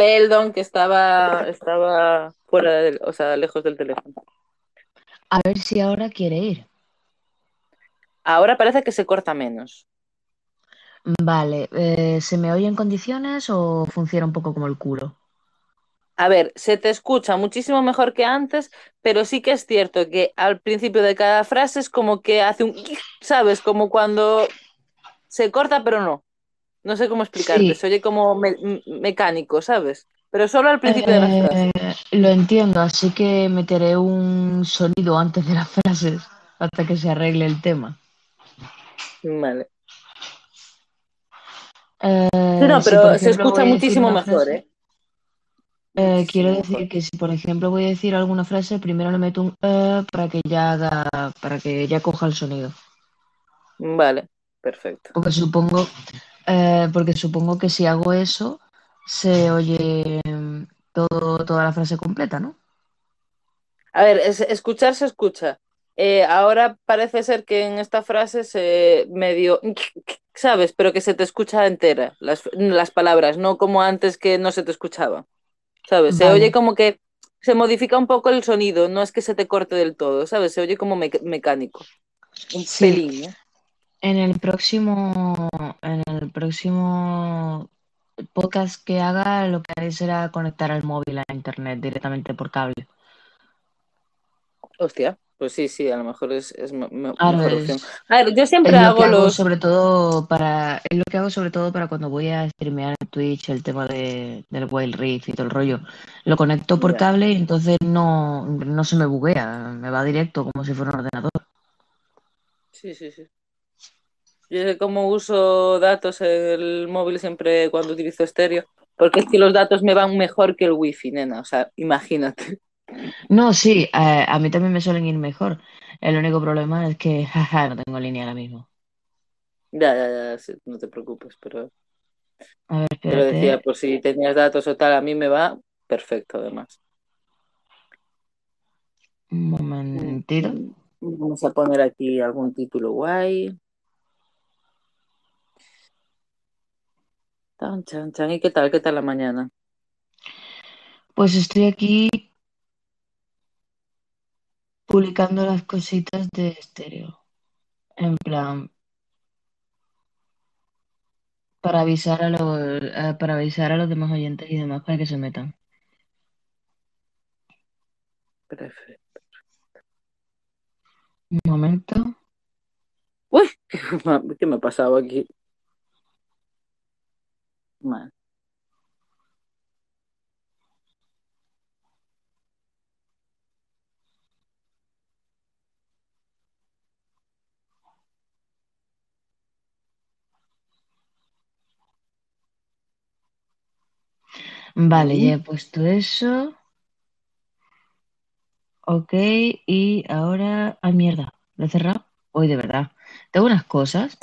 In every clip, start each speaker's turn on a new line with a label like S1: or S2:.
S1: Perdón, que estaba, estaba fuera del, o sea, lejos del teléfono.
S2: A ver si ahora quiere ir.
S1: Ahora parece que se corta menos.
S2: Vale, eh, ¿se me oye en condiciones o funciona un poco como el culo?
S1: A ver, se te escucha muchísimo mejor que antes, pero sí que es cierto que al principio de cada frase es como que hace un, ¿sabes? Como cuando se corta, pero no. No sé cómo explicarte,
S2: Sí,
S1: se oye como me- mecánico, ¿sabes? Pero solo al principio de las frases.
S2: eh, lo entiendo, así que meteré un sonido antes de las frases hasta que se arregle el tema.
S1: Vale.
S2: Eh,
S1: no,
S2: si
S1: pero se escucha muchísimo mejor,
S2: frase,
S1: ¿eh?
S2: eh, quiero decir que si por ejemplo voy a decir alguna frase, primero le meto un eh para que ya haga, para que ya coja el sonido.
S1: Vale, perfecto.
S2: Porque supongo, eh, porque supongo que si hago eso, se oye mm, todo, toda la frase completa, ¿no?
S1: A ver, es- escuchar se escucha. Eh, ahora parece ser que en esta frase se medio, ¿sabes? Pero que se te escucha entera las, las palabras, no como antes que no se te escuchaba, ¿sabes? Se oye como que se modifica un poco el sonido, no es que se te corte del todo, ¿sabes? Se oye como mecánico, un
S2: Sí,
S1: pelín, ¿eh?
S2: En el próximo, en el próximo podcast que haga, lo que haré será conectar el móvil a internet directamente por cable.
S1: Hostia, pues sí, sí, a lo mejor es, es me-
S2: Claro,
S1: mejor opción.
S2: es,
S1: A ver, yo
S2: es
S1: siempre
S2: lo que
S1: hago
S2: hago
S1: los...
S2: sobre todo para, es lo que hago sobre todo para cuando voy a streamear en Twitch el tema de, del Wild Rift y todo el rollo. Lo conecto por cable y entonces no, no se me buguea, me va directo como si fuera un ordenador.
S1: Sí, sí, sí. Yo sé cómo uso datos el móvil siempre cuando utilizo estéreo, porque es que los datos me van mejor que el wifi, nena, o sea, imagínate.
S2: No, sí, a, a mí también me suelen ir mejor. El único problema es que, jaja, no tengo línea ahora mismo.
S1: Ya, ya, ya, sí, no te preocupes, pero
S2: A ver,
S1: te lo decía, por si tenías datos o tal, a mí me va perfecto, además.
S2: Un momentito.
S1: mm, Vamos a poner aquí algún título guay. Tan, chan, chan. ¿Y qué tal? ¿Qué tal la mañana?
S2: Pues estoy aquí publicando las cositas de estéreo. En plan, para avisar a los, eh, para avisar a los demás oyentes y demás para que se metan.
S1: Perfecto.
S2: Un momento.
S1: Uy, ¿qué me ha pasado aquí?
S2: Vale, ya he puesto eso. Ok, y ahora. ¡Ay, mierda! ¿Lo he cerrado? Hoy de verdad. Tengo unas cosas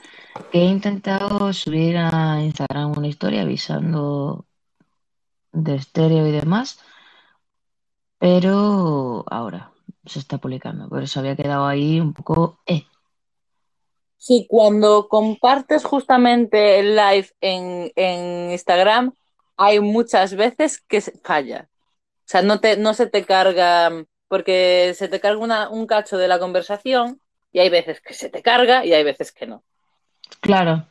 S2: que he intentado subir a Instagram una historia avisando de estéreo y demás, pero ahora se está publicando. Por eso había quedado ahí un poco. Eh.
S1: Sí, cuando compartes justamente el live en, en Instagram, hay muchas veces que se falla. O sea, no te, no se te carga, porque se te carga un cacho de la conversación y hay veces que se te carga y hay veces que no.
S2: Claro,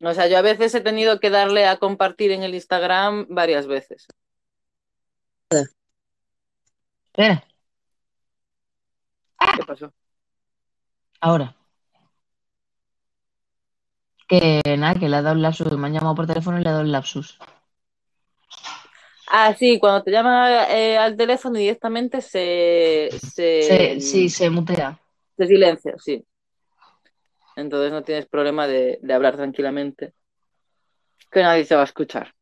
S1: O sea, yo a veces he tenido que darle a compartir en el Instagram varias veces.
S2: espera,
S1: ¿Qué pasó?
S2: ahora. Que nada, que le ha dado el lapsus. Me han llamado por teléfono y le ha dado el lapsus.
S1: Ah, sí, cuando te llama eh, al teléfono directamente se, se,
S2: Se, sí, se mutea.
S1: se silencia, sí. Entonces no tienes problema de, de hablar tranquilamente, que nadie te va a escuchar.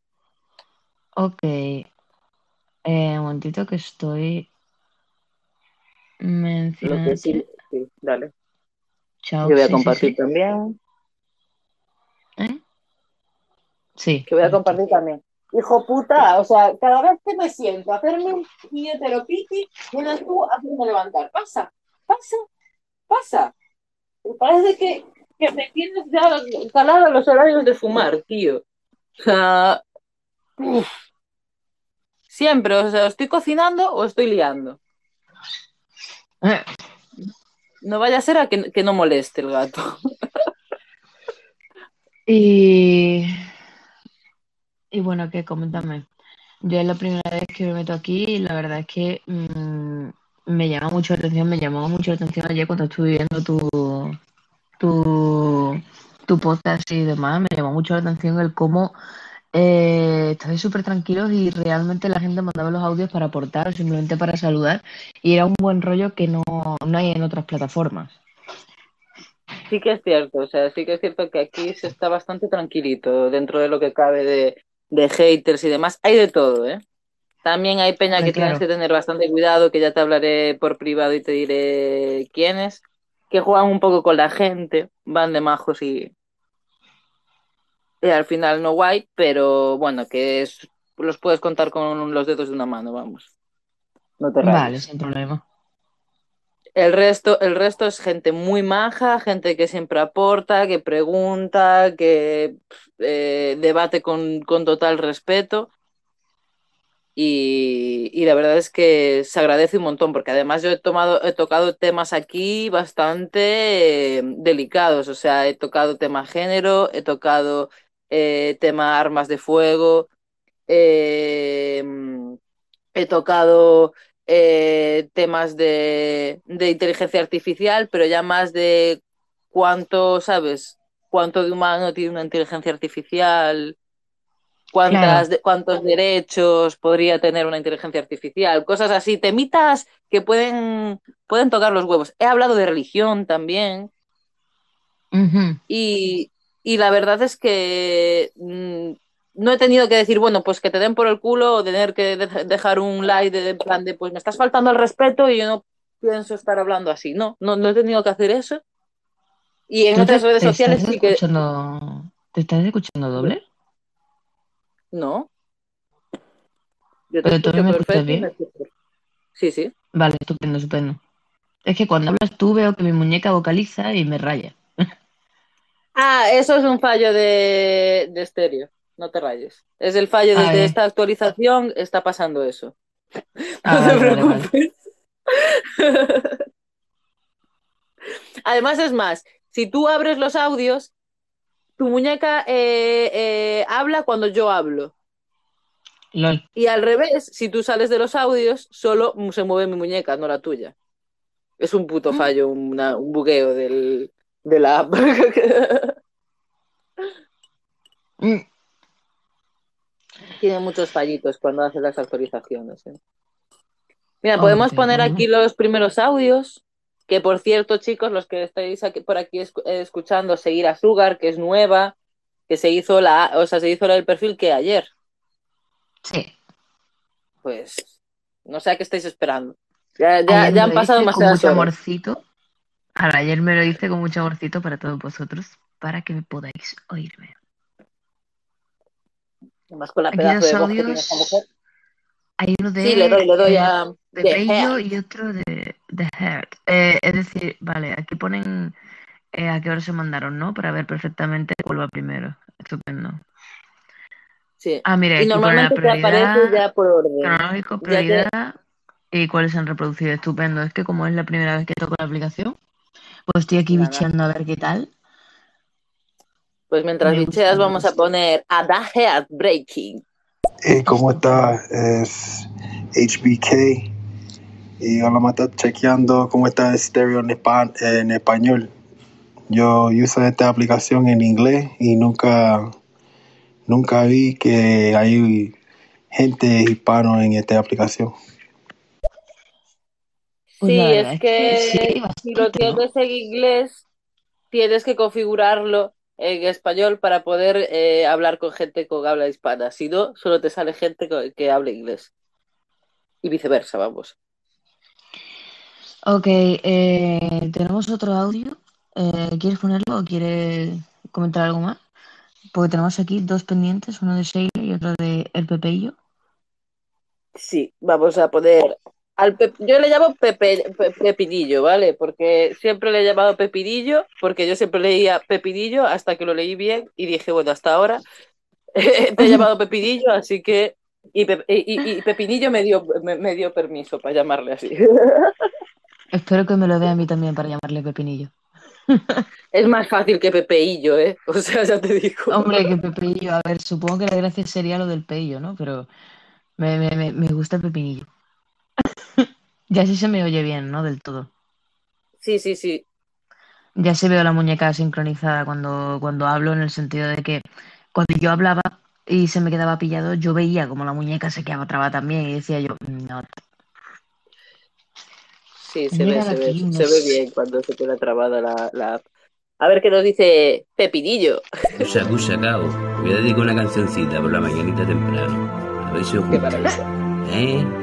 S2: Ok. Eh, un momentito que estoy
S1: que
S2: mencionando.
S1: sí, sí, dale.
S2: Chao,
S1: Yo voy a
S2: sí,
S1: compartir
S2: sí.
S1: también.
S2: ¿Eh? Sí,
S1: Que voy a compartir también. Hijo puta, o sea, cada vez que me siento a hacerme un puñetero piti, vienes tú a hacerme levantar. Pasa, pasa, pasa. Parece que, que me tienes ya calado los horarios de fumar, tío. O sea, uf. siempre, o sea, estoy cocinando o estoy liando. No vaya a ser a que, que no moleste el gato.
S2: Y, y bueno, ¿qué? Coméntame. Yo es la primera vez que me meto aquí y la verdad es que mm, me llama mucho la atención, me llamó mucho la atención ayer cuando estuve viendo tu, tu, tu podcast y demás, me llamó mucho la atención el cómo eh, estabais súper tranquilos y realmente la gente mandaba los audios para aportar o simplemente para saludar y era un buen rollo que no, no hay en otras plataformas.
S1: Sí que es cierto, o sea, sí que es cierto que aquí se está bastante tranquilito dentro de lo que cabe de, de haters y demás. Hay de todo, ¿eh? También hay peña que tienes que tener bastante cuidado, que ya te hablaré por privado y te diré quiénes, que juegan un poco con la gente, van de majos y, y al final no guay, pero bueno, que es, los puedes contar con los dedos de una mano, vamos. No te
S2: Vale,
S1: rayes.
S2: sin problema.
S1: El resto, el resto es gente muy maja, gente que siempre aporta, que pregunta, que eh, debate con, con total respeto. Y, y la verdad es que se agradece un montón, porque además yo he tomado, he tocado temas aquí bastante eh, delicados. O sea, he tocado tema género, he tocado eh, tema armas de fuego, he tocado eh, temas de, de inteligencia artificial, pero ya más de cuánto, ¿sabes? Cuánto de humano tiene una inteligencia artificial, cuántas,
S2: Claro.
S1: cuántos derechos podría tener una inteligencia artificial, cosas así, temitas que pueden, pueden tocar los huevos. He hablado de religión también. Y, y la verdad es que mm, no he tenido que decir, bueno, pues que te den por el culo o tener que de- dejar un like de, de plan de, pues me estás faltando al respeto y yo no pienso estar hablando así. No, no, no he tenido que hacer eso. Y en
S2: ¿Tú te,
S1: otras redes sociales sí que...
S2: te estás escuchando doble?
S1: No, yo te
S2: Pero
S1: escucho
S2: me
S1: perfecto
S2: bien.
S1: escucho. Sí, sí.
S2: Vale, estupendo, estupendo. Es que cuando hablas tú veo que mi muñeca vocaliza y me raya.
S1: Ah, eso es un fallo de, de estéreo. No te rayes. Es el fallo
S2: Ah,
S1: desde
S2: bien.
S1: esta actualización, está pasando eso.
S2: Ah,
S1: No te
S2: vale, vale, vale.
S1: preocupes. Además, es más, si tú abres los audios, tu muñeca eh, eh, habla cuando yo hablo.
S2: LOL.
S1: Y al revés, si tú sales de los audios, solo se mueve mi muñeca, no la tuya. Es un puto
S2: Mm.
S1: fallo, una- un bugueo del, de la app. Tiene muchos fallitos cuando hace las actualizaciones. ¿eh? Mira, podemos poner aquí los primeros audios. Que por cierto, chicos, los que estáis aquí, por aquí eh, escuchando, seguir a Sugar, que es nueva, que se hizo la, o sea, se hizo el perfil que ayer.
S2: Sí.
S1: Pues no sé a qué estáis esperando. Ya, ya, ya han pasado
S2: mucho
S1: horas.
S2: amorcito. Ahora, ayer me lo hice con mucho amorcito para todos vosotros, para que me podáis oírme.
S1: Además con la
S2: Aquí
S1: pedazo
S2: dos
S1: de voz que tiene esta
S2: audios.
S1: mujer.
S2: Hay uno
S1: Sí, le doy,
S2: de,
S1: le doy a
S2: de
S1: Hair.
S2: y otro de, de Heart. Eh, es decir, vale, aquí ponen eh, a qué hora se mandaron, ¿no? Para ver perfectamente cuál va primero. Estupendo.
S1: Sí.
S2: Ah, mira,
S1: Y
S2: aquí la
S1: normalmente te aparece
S2: prioridad,
S1: ya por orden.
S2: cronológico,
S1: te,
S2: prioridad y cuáles se han reproducido. Estupendo. Es que como es la primera vez que toco la aplicación, pues estoy aquí
S1: nada.
S2: bicheando a ver qué tal.
S1: Pues mientras bicheas
S2: me
S1: vamos a
S2: gusta.
S1: poner a The Heart Breaking.
S3: Hey, ¿cómo está? Es HBK y hola, me está chequeando cómo está el stereo en, espa- en español. Yo uso esta aplicación en inglés y nunca, nunca vi que hay gente hispano en esta aplicación.
S2: Pues
S1: Sí,
S2: verdad
S1: es
S2: que sí
S1: si lo tienes en inglés, tienes que configurarlo en español para poder eh, hablar con gente con habla hispana. Si no, solo te sale gente que habla inglés. Y viceversa, vamos.
S2: Ok, eh, tenemos otro audio. Eh, ¿quieres ponerlo o quieres comentar algo más? Porque tenemos aquí dos pendientes, uno de Sheila y otro de El Pepeillo.
S1: Sí, vamos a poner al Pep- yo le llamo Pepe, Pe- Pepinillo, ¿vale? Porque siempre le he llamado Pepinillo, porque yo siempre leía Pepinillo hasta que lo leí bien y dije, bueno, hasta ahora te he llamado Pepinillo, así que. Y, Pe- y- y- y Pepinillo me dio, me, me dio permiso para llamarle así.
S2: Espero que me lo dé a mí también para llamarle Pepinillo.
S1: Es más fácil que Pepeillo, ¿eh? O sea, ya te digo.
S2: Hombre, que Pepinillo, a ver, supongo que la gracia sería lo del peillo, ¿no? Pero me, me, me, gusta Pepinillo. Ya sí se me oye bien, ¿no? Del todo.
S1: Sí, sí, sí.
S2: Ya se veo la muñeca sincronizada cuando, cuando hablo, en el sentido de que cuando yo hablaba y se me quedaba pillado, yo veía como la muñeca se quedaba trabada también y decía yo, no.
S1: Sí, se ve, se ve, se ve bien cuando se queda trabada la, la app. A ver qué nos dice Pepinillo.
S4: Kusha Kusha Kao. Voy a dedicar una cancioncita por la mañanita temprano. A ver si os
S1: Qué
S4: gusta.
S1: maravilla.
S4: ¿Eh?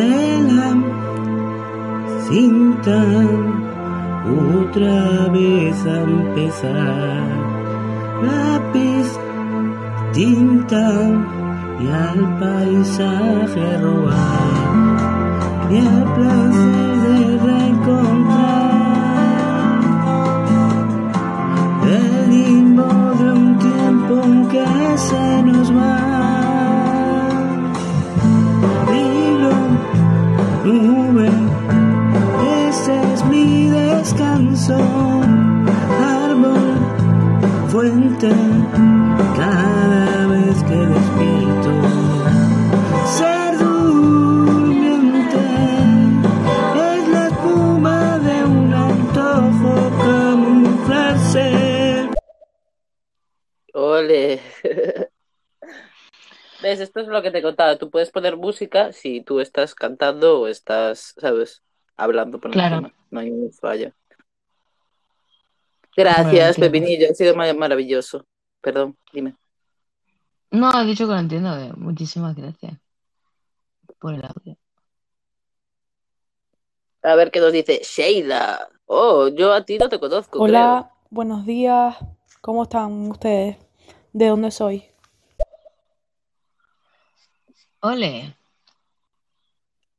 S4: Tela, cinta, otra vez a empezar. Lápiz, tinta y al paisaje robar. Y el placer de reencontrar el limbo de un tiempo que se nos va. Nube, ese es mi descanso. Árbol, fuente, cada vez que despierto. Ser durmiente es la espuma de un antojo camuflarse.
S1: Ole. ¿Ves? Esto es lo que te contaba. Tú puedes poner música si tú estás cantando o estás, ¿sabes? Hablando por
S2: Claro.
S1: encima. No hay ningún fallo. Gracias,
S2: entiendo.
S1: Pepinillo. Ha sido ma- maravilloso. Perdón, dime.
S2: No, he dicho que lo entiendo. eh. Muchísimas gracias por el audio.
S1: A ver qué nos dice Sheila. Oh, yo a ti no te conozco, creo.
S5: Hola, buenos días. ¿Cómo están ustedes? ¿De dónde soy?
S2: Ole.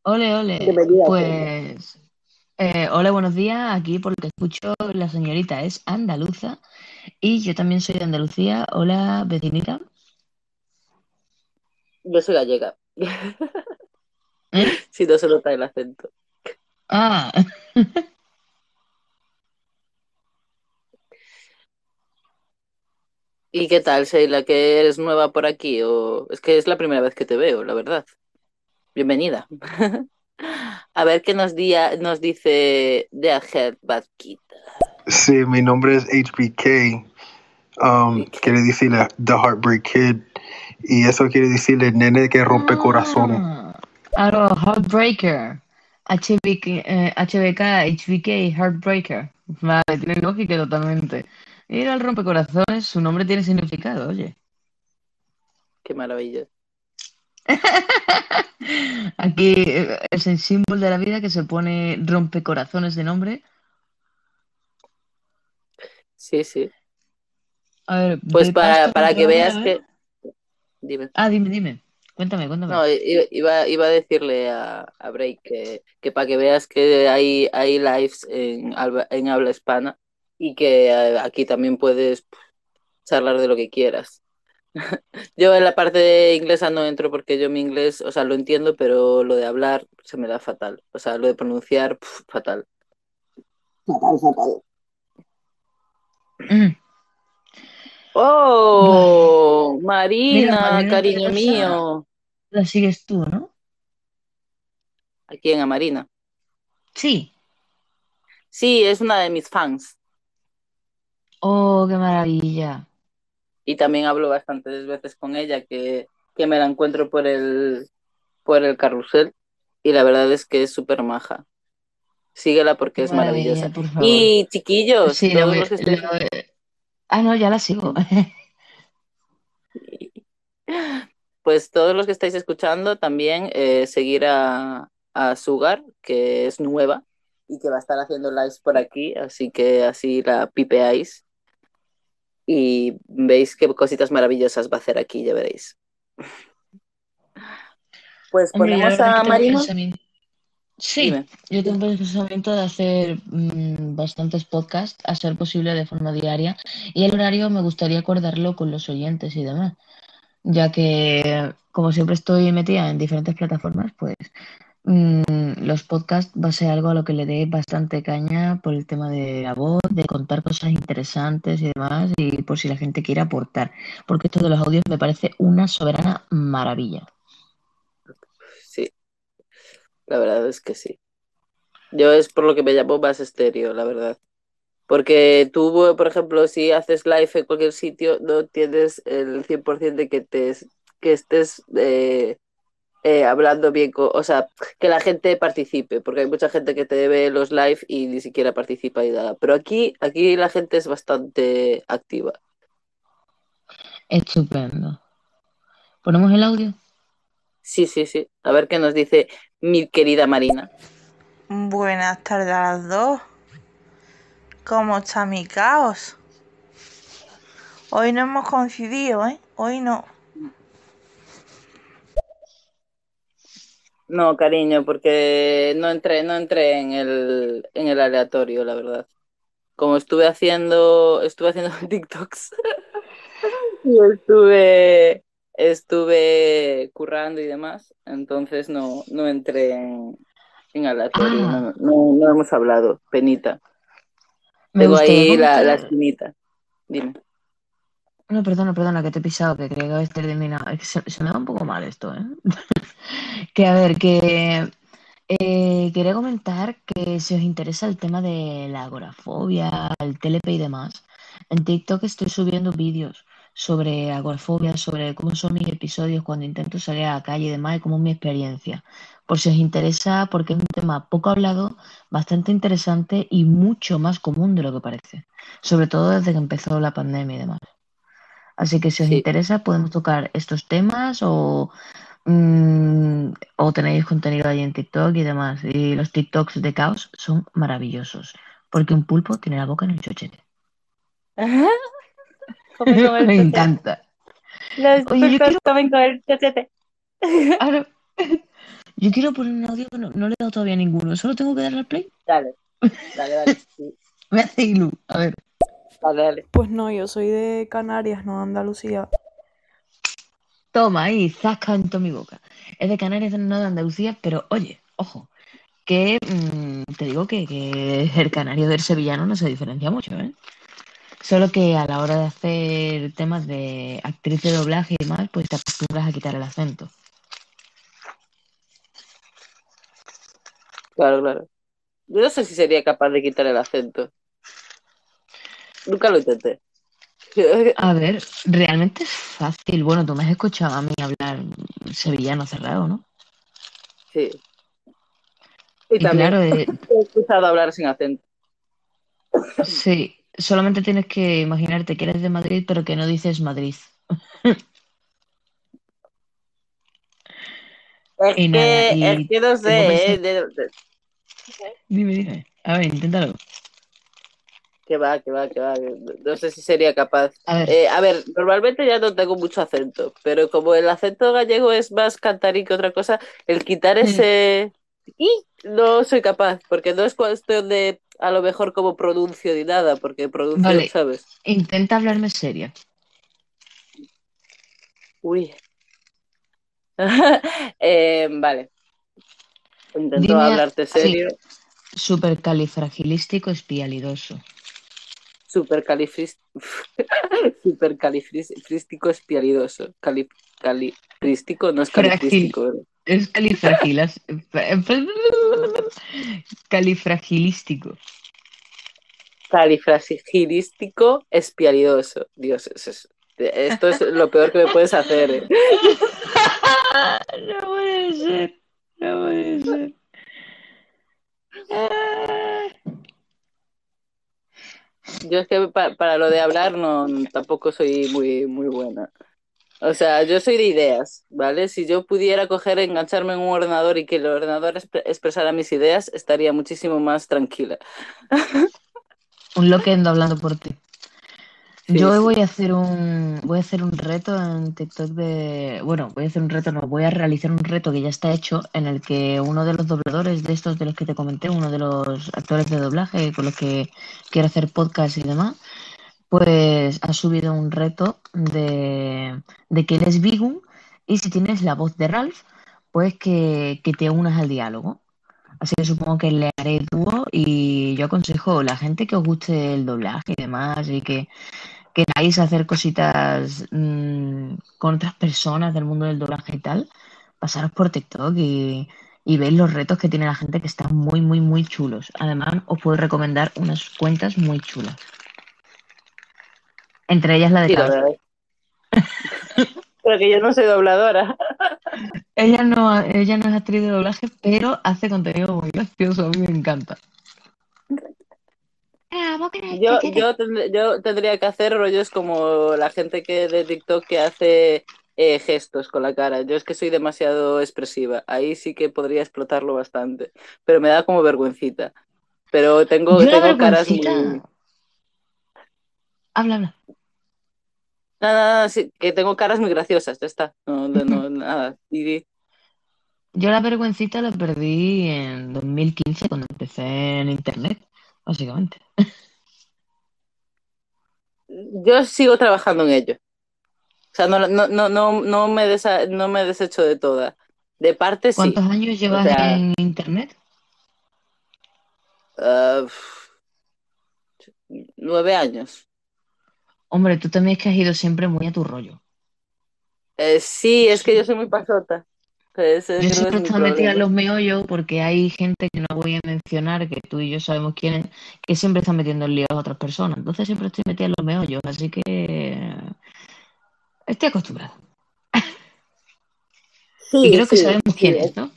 S2: Ole, ole.
S1: Bienvenida,
S2: Pues, eh, hola, buenos días. Aquí, por lo que escucho, la señorita es andaluza y yo también soy de Andalucía. Hola, vecinita.
S1: Yo soy gallega.
S2: ¿Eh?
S1: Si no se nota el acento.
S2: Ah,
S1: ¿Y qué tal, Sheila? ¿Que eres nueva por aquí? O es que es la primera vez que te veo, la verdad. Bienvenida. A ver qué nos, dia- nos dice The Head Bad Kid.
S3: Sí, mi nombre es HBK. Um, quiere decirle The Heartbreak Kid. Y eso quiere decirle nene que rompe corazones.
S2: Ah, Claro, Heartbreaker. HBK, eh, HBK, HBK, Heartbreaker. Vale, tiene lógica totalmente. Mira el rompecorazones, su nombre tiene significado, oye.
S1: Qué maravilla.
S2: Aquí eh, es el símbolo de la vida que se pone rompecorazones de nombre.
S1: Sí, sí.
S2: A ver,
S1: Pues para, para que veas que... Dime.
S2: Ah, dime, dime. Cuéntame, cuéntame.
S1: No, iba, iba a decirle a, a Break que, que para que veas que hay, hay lives en, en habla hispana y que eh, aquí también puedes pf, charlar de lo que quieras. Yo en la parte de inglesa no entro porque yo mi inglés, o sea, lo entiendo, pero lo de hablar se me da fatal. O sea, lo de pronunciar, pf, fatal. Fatal, fatal.
S2: Mm.
S1: ¡Oh! Marina,
S2: Mira, Marina
S1: cariño mío.
S2: La sigues tú, ¿no?
S1: Aquí en Marina.
S2: Sí.
S1: Sí, es una de mis fans.
S2: Oh, qué maravilla.
S1: y también hablo bastantes veces con ella que, que me la encuentro por el por el carrusel y la verdad es que es súper maja. Síguela porque
S2: Qué
S1: es maravillosa. Y chiquillos,
S2: Sí,
S1: todos los que
S2: Ah, no, ya la sigo.
S1: pues todos los que estáis escuchando también eh, seguir a, a Sugar, que es nueva y que va a estar haciendo lives por aquí, así que así la pipeáis y veis qué cositas maravillosas va a hacer aquí, ya veréis. Pues ponemos a
S2: pensamiento- Sí,
S1: Dime.
S2: yo tengo el pensamiento de hacer mm, bastantes podcasts, a ser posible de forma diaria, y el horario me gustaría acordarlo con los oyentes y demás, ya que como siempre estoy metida en diferentes plataformas, pues los podcasts va a ser algo a lo que le dé bastante caña por el tema de la voz, de contar cosas interesantes y demás, y por si la gente quiere aportar, porque esto de los audios me parece una soberana maravilla.
S1: Sí, la verdad es que sí. Yo es por lo que me llamo más estéreo, la verdad. Porque tú, por ejemplo, si haces live en cualquier sitio, no tienes el 100% de que, te, que estés eh, eh, hablando bien, co- o sea, que la gente participe, porque hay mucha gente que te ve los live y ni siquiera participa y nada. Pero aquí, aquí la gente es bastante activa.
S2: Estupendo. ¿Ponemos el audio?
S1: Sí, sí, sí. A ver qué nos dice mi querida Marina.
S6: Buenas tardes a las dos. ¿Cómo está mi caos? Hoy no hemos coincidido, ¿eh? Hoy no.
S1: No, cariño, porque no entré, no entré en el, en el aleatorio, la verdad. Como estuve haciendo, estuve haciendo TikToks y estuve, estuve currando y demás, entonces no, no entré en, en aleatorio,
S2: Ah.
S1: no, no, no hemos hablado, penita.
S2: Me
S1: Tengo ahí la, la espinita. Dime.
S2: No, perdona, perdona, que te he pisado, que creía que habías terminado. Se, se me da un poco mal esto, ¿eh? que a ver, que eh, quería comentar que si os interesa el tema de la agorafobia, el TLP y demás, en TikTok estoy subiendo vídeos sobre agorafobia, sobre cómo son mis episodios cuando intento salir a la calle y demás, y cómo es mi experiencia. Por si os interesa, porque es un tema poco hablado, bastante interesante y mucho más común de lo que parece. Sobre todo desde que empezó la pandemia y demás. Así que si os
S1: Sí.
S2: interesa, podemos tocar estos temas o, mm, o tenéis contenido ahí en TikTok y demás. Y los TikToks de caos son maravillosos, porque un pulpo tiene la boca en el chochete.
S1: El
S2: Me encanta.
S1: Los
S2: Oye, yo quiero-
S1: comen con el chochete.
S2: Ahora, yo quiero poner un audio que no, no le he dado todavía ninguno, solo tengo que darle al play.
S1: Dale, dale, dale. Sí,
S2: Me hace ilu. A ver.
S1: Dale, dale.
S5: Pues no, yo soy de Canarias, no de Andalucía.
S2: Toma ahí, zasca en toda mi boca. Es de Canarias, no de Andalucía, pero oye, ojo, que mm, te digo que, que el canario del sevillano no se diferencia mucho, ¿eh? Solo que a la hora de hacer temas de actriz de doblaje y demás, pues te acostumbras a quitar el acento.
S1: Claro, claro. Yo no sé si sería capaz de quitar el acento. Nunca lo intenté.
S2: A ver, realmente es fácil. Bueno, tú me has escuchado a mí hablar sevillano cerrado, ¿no?
S1: Sí. Y
S2: Y
S1: también
S2: claro, eh,
S1: he escuchado hablar sin acento.
S2: sí, solamente tienes que imaginarte que eres de Madrid, pero que no dices Madrid.
S1: Es
S2: Y
S1: que,
S2: nada, y
S1: es que no
S2: tengo
S1: sé, ¿eh?
S2: pensado-
S1: De- de-
S2: Dime, dime. A ver, inténtalo.
S1: Que va, que va, que va. No sé si sería capaz.
S2: A ver,
S1: Eh, a ver, normalmente ya no tengo mucho acento, pero como el acento gallego es más cantarín que otra cosa, el quitar
S2: Mm.
S1: ese y no soy capaz, porque no es cuestión de a lo mejor como pronuncio ni nada, porque pronuncio,
S2: Vale.
S1: ¿sabes?
S2: intenta hablarme seria.
S1: Uy. Eh, vale. Intento
S2: Dime
S1: hablarte
S2: así.
S1: serio.
S2: Supercalifragilístico espialidoso.
S1: Supercalifris... Supercalifrístico espialidoso. Cali... Califrístico no es califrístico.
S2: Es califragilas... califragilístico.
S1: Califragilístico espialidoso. Dios, es- es- esto es lo peor que me puedes hacer. ¿eh?
S2: No puede ser. No puede ser. Ah.
S1: Yo es que pa- para lo de hablar no tampoco soy muy, muy buena. O sea, yo soy de ideas, ¿vale? Si yo pudiera coger, engancharme en un ordenador y que el ordenador exp- expresara mis ideas, estaría muchísimo más tranquila.
S2: Un loquendo hablando por ti.
S1: Sí,
S2: Yo
S1: sí.
S2: voy a hacer un voy a hacer un reto en TikTok de bueno, voy a hacer un reto, no, voy a realizar un reto que ya está hecho en el que uno de los dobladores de estos de los que te comenté, uno de los actores de doblaje con los que quiero hacer podcast y demás, pues ha subido un reto de, de que él es Bigum y si tienes la voz de Ralph, pues que, que te unas al diálogo. Así que supongo que le haré dúo y yo aconsejo a la gente que os guste el doblaje y demás y que queráis hacer cositas mm, con otras personas del mundo del doblaje y tal, pasaros por TikTok y, y veis los retos que tiene la gente que están muy, muy, muy chulos. Además, os puedo recomendar unas cuentas muy chulas. Entre ellas la de
S1: Sí. Pero que yo no soy dobladora.
S2: Ella no, ella no es actriz de doblaje, pero hace contenido muy gracioso, a mí me encanta.
S1: Yo, yo, tendr- yo tendría que hacer rollos como la gente que de TikTok que hace eh, gestos con la cara. Yo es que soy demasiado expresiva. Ahí sí que podría explotarlo bastante. Pero me da como vergüencita. Pero tengo,
S2: Yo
S1: tengo caras muy.
S2: Habla, habla.
S1: Nada, nada, sí, que tengo caras muy graciosas, ya está. No, no, no, nada. Y
S2: Yo la vergüencita la perdí en 2015 cuando empecé en internet, básicamente.
S1: Yo sigo trabajando en ello. O sea, no, no, no, no, no me desa- no me desecho de toda. De parte sí.
S2: ¿Cuántos años llevas
S1: sea-
S2: en internet?
S1: Ah, nueve años.
S2: Hombre, tú también es que has ido siempre muy a tu rollo.
S1: Eh, sí, es que yo soy muy pasota. Ese
S2: Yo siempre
S1: es mi
S2: estoy metida en los meollos porque hay gente que no voy a mencionar, que tú y yo sabemos quién es, que siempre están metiendo en líos a otras personas. Entonces siempre estoy metida en los meollos, así que estoy acostumbrada.
S1: Sí,
S2: Y creo que sabemos
S1: sí,
S2: quién es, ¿no?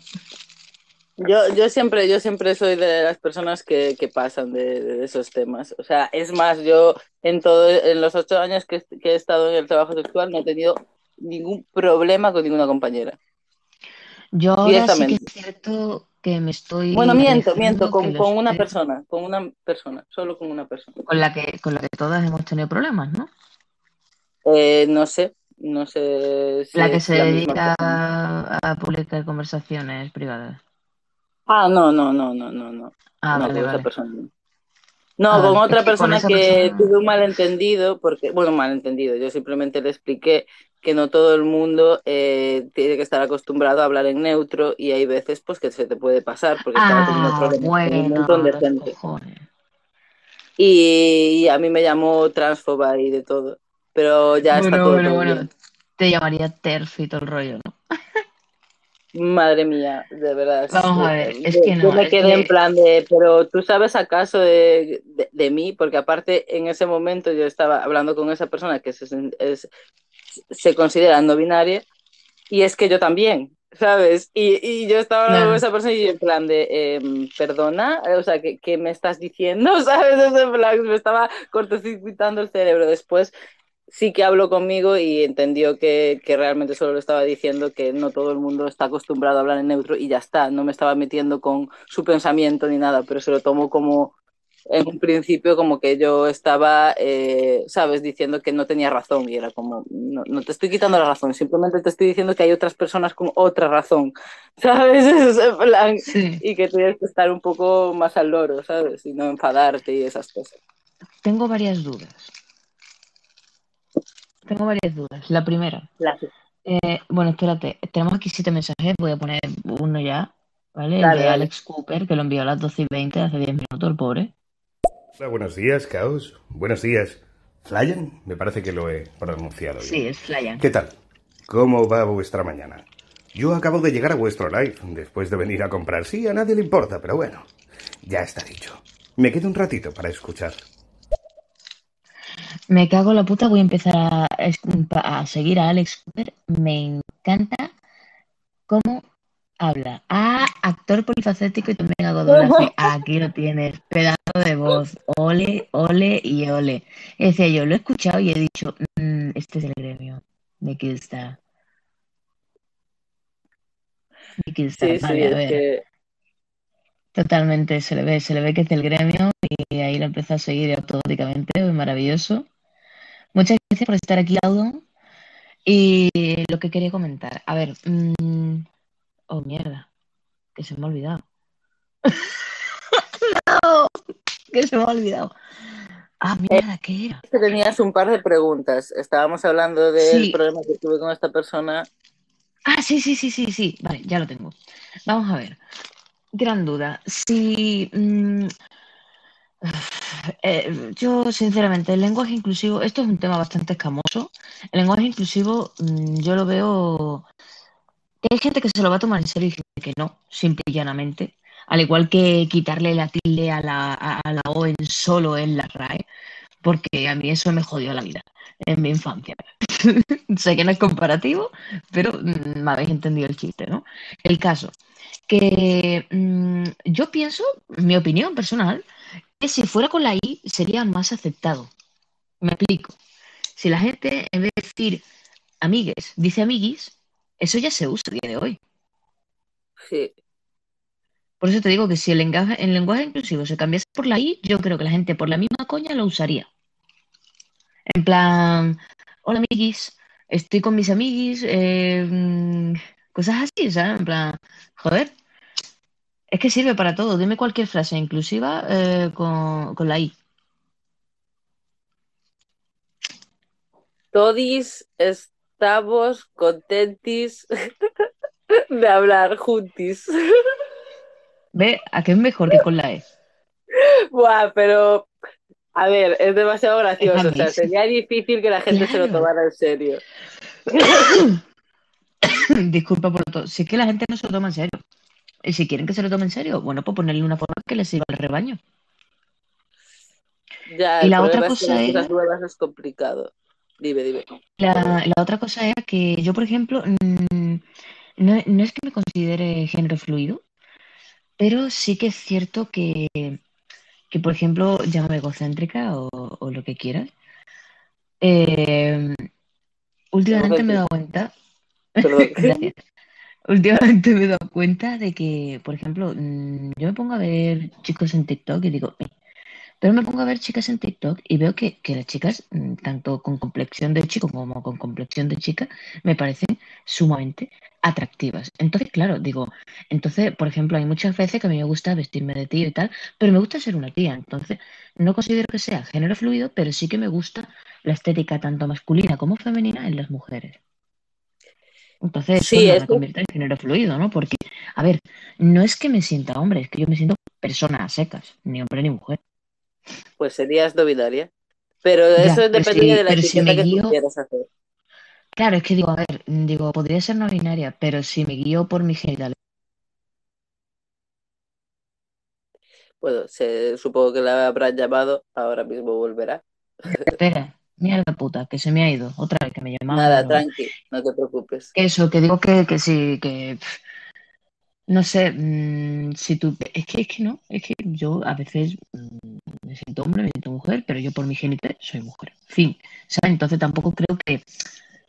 S1: Yo, yo siempre, yo siempre soy de las personas que, que pasan de, de esos temas. O sea, es más, yo en todo, en los ocho años que, que he estado en el trabajo sexual no he tenido ningún problema con ninguna compañera.
S2: Yo ahora sí que es cierto que me estoy
S1: Bueno, miento, miento, con, una persona, con una persona, solo con una persona.
S2: con la que, con la que todas hemos tenido problemas, ¿no?
S1: Eh, no sé, no sé si
S2: La que se
S1: la
S2: dedica a, a publicar conversaciones privadas.
S1: Ah, no, no, no, no, no, no.
S2: Ah,
S1: no,
S2: vale,
S1: con esa
S2: vale.
S1: persona no.
S2: Ah,
S1: con otra
S2: con
S1: persona que
S2: persona-
S1: tuve un malentendido, porque, bueno, malentendido, yo simplemente le expliqué que no todo el mundo eh, tiene que estar acostumbrado a hablar en neutro y hay veces pues que se te puede pasar porque estaba teniendo
S2: Ah,
S1: problemas con un
S2: bueno,
S1: montón de gente. Y, y a mí me llamó transfoba y de todo, pero ya está
S2: Bueno,
S1: todo,
S2: bueno,
S1: todo
S2: bueno.
S1: bien.
S2: Te llamaría TERF y todo el rollo, ¿no?
S1: Madre mía, de verdad.
S2: Vamos a
S1: eh,
S2: ver, es
S1: yo-
S2: que
S1: yo
S2: no,
S1: me
S2: es
S1: quedé
S2: que-
S1: en plan de, pero tú sabes acaso de, de, de mí, porque aparte en ese momento yo estaba hablando con esa persona que se, es- se considera no binaria y es que yo también, ¿sabes? Y, y yo estaba hablando con esa persona y yo en plan de, em, perdona, o sea, ¿qué, qué me estás diciendo? ¿Sabes? Es en plan, me estaba cortocircuitando el cerebro. Después sí que habló conmigo y entendió que, que realmente solo le estaba diciendo que no todo el mundo está acostumbrado a hablar en neutro y ya está, no me estaba metiendo con su pensamiento ni nada, pero se lo tomó como en un principio como que yo estaba, eh, sabes, diciendo que no tenía razón y era como, no, no te estoy quitando la razón, simplemente te estoy diciendo que hay otras personas con otra razón, ¿sabes? Es en plan,
S2: Sí.
S1: y que tienes que estar un poco más al loro, ¿sabes? Y no enfadarte y esas cosas.
S2: Tengo varias dudas. Tengo varias dudas. La primera,
S1: Gracias.
S2: eh, bueno, espérate, tenemos aquí siete mensajes, voy a poner uno ya, ¿vale? El
S1: Dale,
S2: de
S1: dale.
S2: Alex Cooper, que lo envió a las 12 y 20, hace 10 minutos, el pobre.
S7: Hola, buenos días, Caos. Buenos días. ¿Flyan? Me parece que lo he pronunciado bien.
S2: Sí, es Flyan.
S7: ¿Qué tal? ¿Cómo va vuestra mañana? Yo acabo de llegar a vuestro live después de venir a comprar. Sí, a nadie le importa, pero bueno, ya está dicho. Me quedo un ratito para escuchar.
S2: Me cago en la puta, voy a empezar a, a seguir a Alex Cooper. Me encanta cómo habla. Ah, actor polifacético y también hago doblaje. Aquí lo tienes, pedazo de voz. Ole, ole y ole. Decir, yo lo he escuchado y he dicho, "Mm, este es el gremio. Me gusta. Me gusta.
S1: Sí,
S2: Vale,
S1: sí,
S2: a
S1: es
S2: ver.
S1: que
S2: Totalmente, se le ve, se le ve que es del gremio y ahí lo empezó a seguir automáticamente, maravilloso. Muchas gracias por estar aquí, Audon. Y lo que quería comentar. A ver. mm, Oh, mierda. Que se me ha olvidado. No, que se me ha olvidado. Ah, mierda, ¿qué era?
S1: Tenías un par de preguntas. Estábamos hablando del
S2: Sí.
S1: problema que tuve con esta persona.
S2: Ah, sí, sí, sí, sí, sí. Vale, ya lo tengo. Vamos a ver. Gran duda. Si. mm, eh, yo, sinceramente, el lenguaje inclusivo, esto es un tema bastante escamoso. El lenguaje inclusivo, mm, yo lo veo. hay gente que se lo va a tomar en serio y gente que no, simple y llanamente. Al igual que quitarle la tilde a la, a, la O en solo en la RAE, porque a mí eso me jodió la vida en mi infancia. sé que no es comparativo, pero mm, me habéis entendido el chiste, ¿no? El caso, que mm, yo pienso, mi opinión personal, que si fuera con la I sería más aceptado. Me explico. Si la gente, en vez de decir amigues, dice amiguis, eso ya se usa a día de hoy.
S1: Sí.
S2: Por eso te digo que si el lenguaje, el lenguaje inclusivo se cambiase por la I, yo creo que la gente por la misma coña lo usaría. En plan, hola amiguis, estoy con mis amiguis, eh, mm, cosas así, ¿sabes? En plan, joder, es que sirve para todo. Dime cualquier frase inclusiva eh, con, con la I.
S1: Todis estamos contentis de hablar juntis.
S2: ¿Ve? ¿A qué es mejor que con la E?
S1: Buah, pero a ver, es demasiado gracioso. O sea, sería difícil que la gente se lo tomara en serio.
S2: Disculpa por todo. Si es que la gente no se lo toma en serio. Y si quieren que se lo tome en serio, bueno, pues ponerle una forma que les sirva al rebaño.
S1: Ya,
S2: Y la otra
S1: es
S2: cosa
S1: las nuevas es complicado. Dime, dime.
S2: La, la otra cosa era que yo, por ejemplo, no, no es que me considere género fluido, pero sí que es cierto que, que por ejemplo, llámame egocéntrica o, o lo que quieras. eh, últimamente me he dado cuenta,
S1: Perdón.
S2: gracias, últimamente me he dado cuenta de que, por ejemplo, mm, yo me pongo a ver chicos en TikTok y digo, pero me pongo a ver chicas en TikTok y veo que, que las chicas, mm, tanto con complexión de chico como con complexión de chica, me parecen sumamente atractivas. Entonces, claro, digo, entonces, por ejemplo, hay muchas veces que a mí me gusta vestirme de tío y tal, pero me gusta ser una tía. Entonces, no considero que sea género fluido, pero sí que me gusta la estética tanto masculina como femenina en las mujeres. Entonces, eso
S1: Sí,
S2: no me
S1: eso-
S2: convierte en género fluido, ¿no? Porque, a ver, no es que me sienta hombre, es que yo me siento persona a secas, ni hombre ni mujer.
S1: Pues serías no binaria. Pero eso
S2: si-
S1: de la
S2: si
S1: etiqueta que tú quieras hacer.
S2: Claro, es que digo, a ver, digo, podría ser no binaria, pero si me guío por mis genitales,
S1: Bueno, se, supongo que la habrán llamado, ahora mismo volverá.
S2: espera, mierda puta, que se me ha ido, otra vez que me llamaba.
S1: Nada, tranqui, no te preocupes.
S2: Eso, que digo que, que sí, que no sé, mm, si tú, es que, es que no, es que yo a veces mm, me siento hombre, me siento mujer, pero yo por mi genitales soy mujer. Fin, ¿sabes? Entonces tampoco creo que,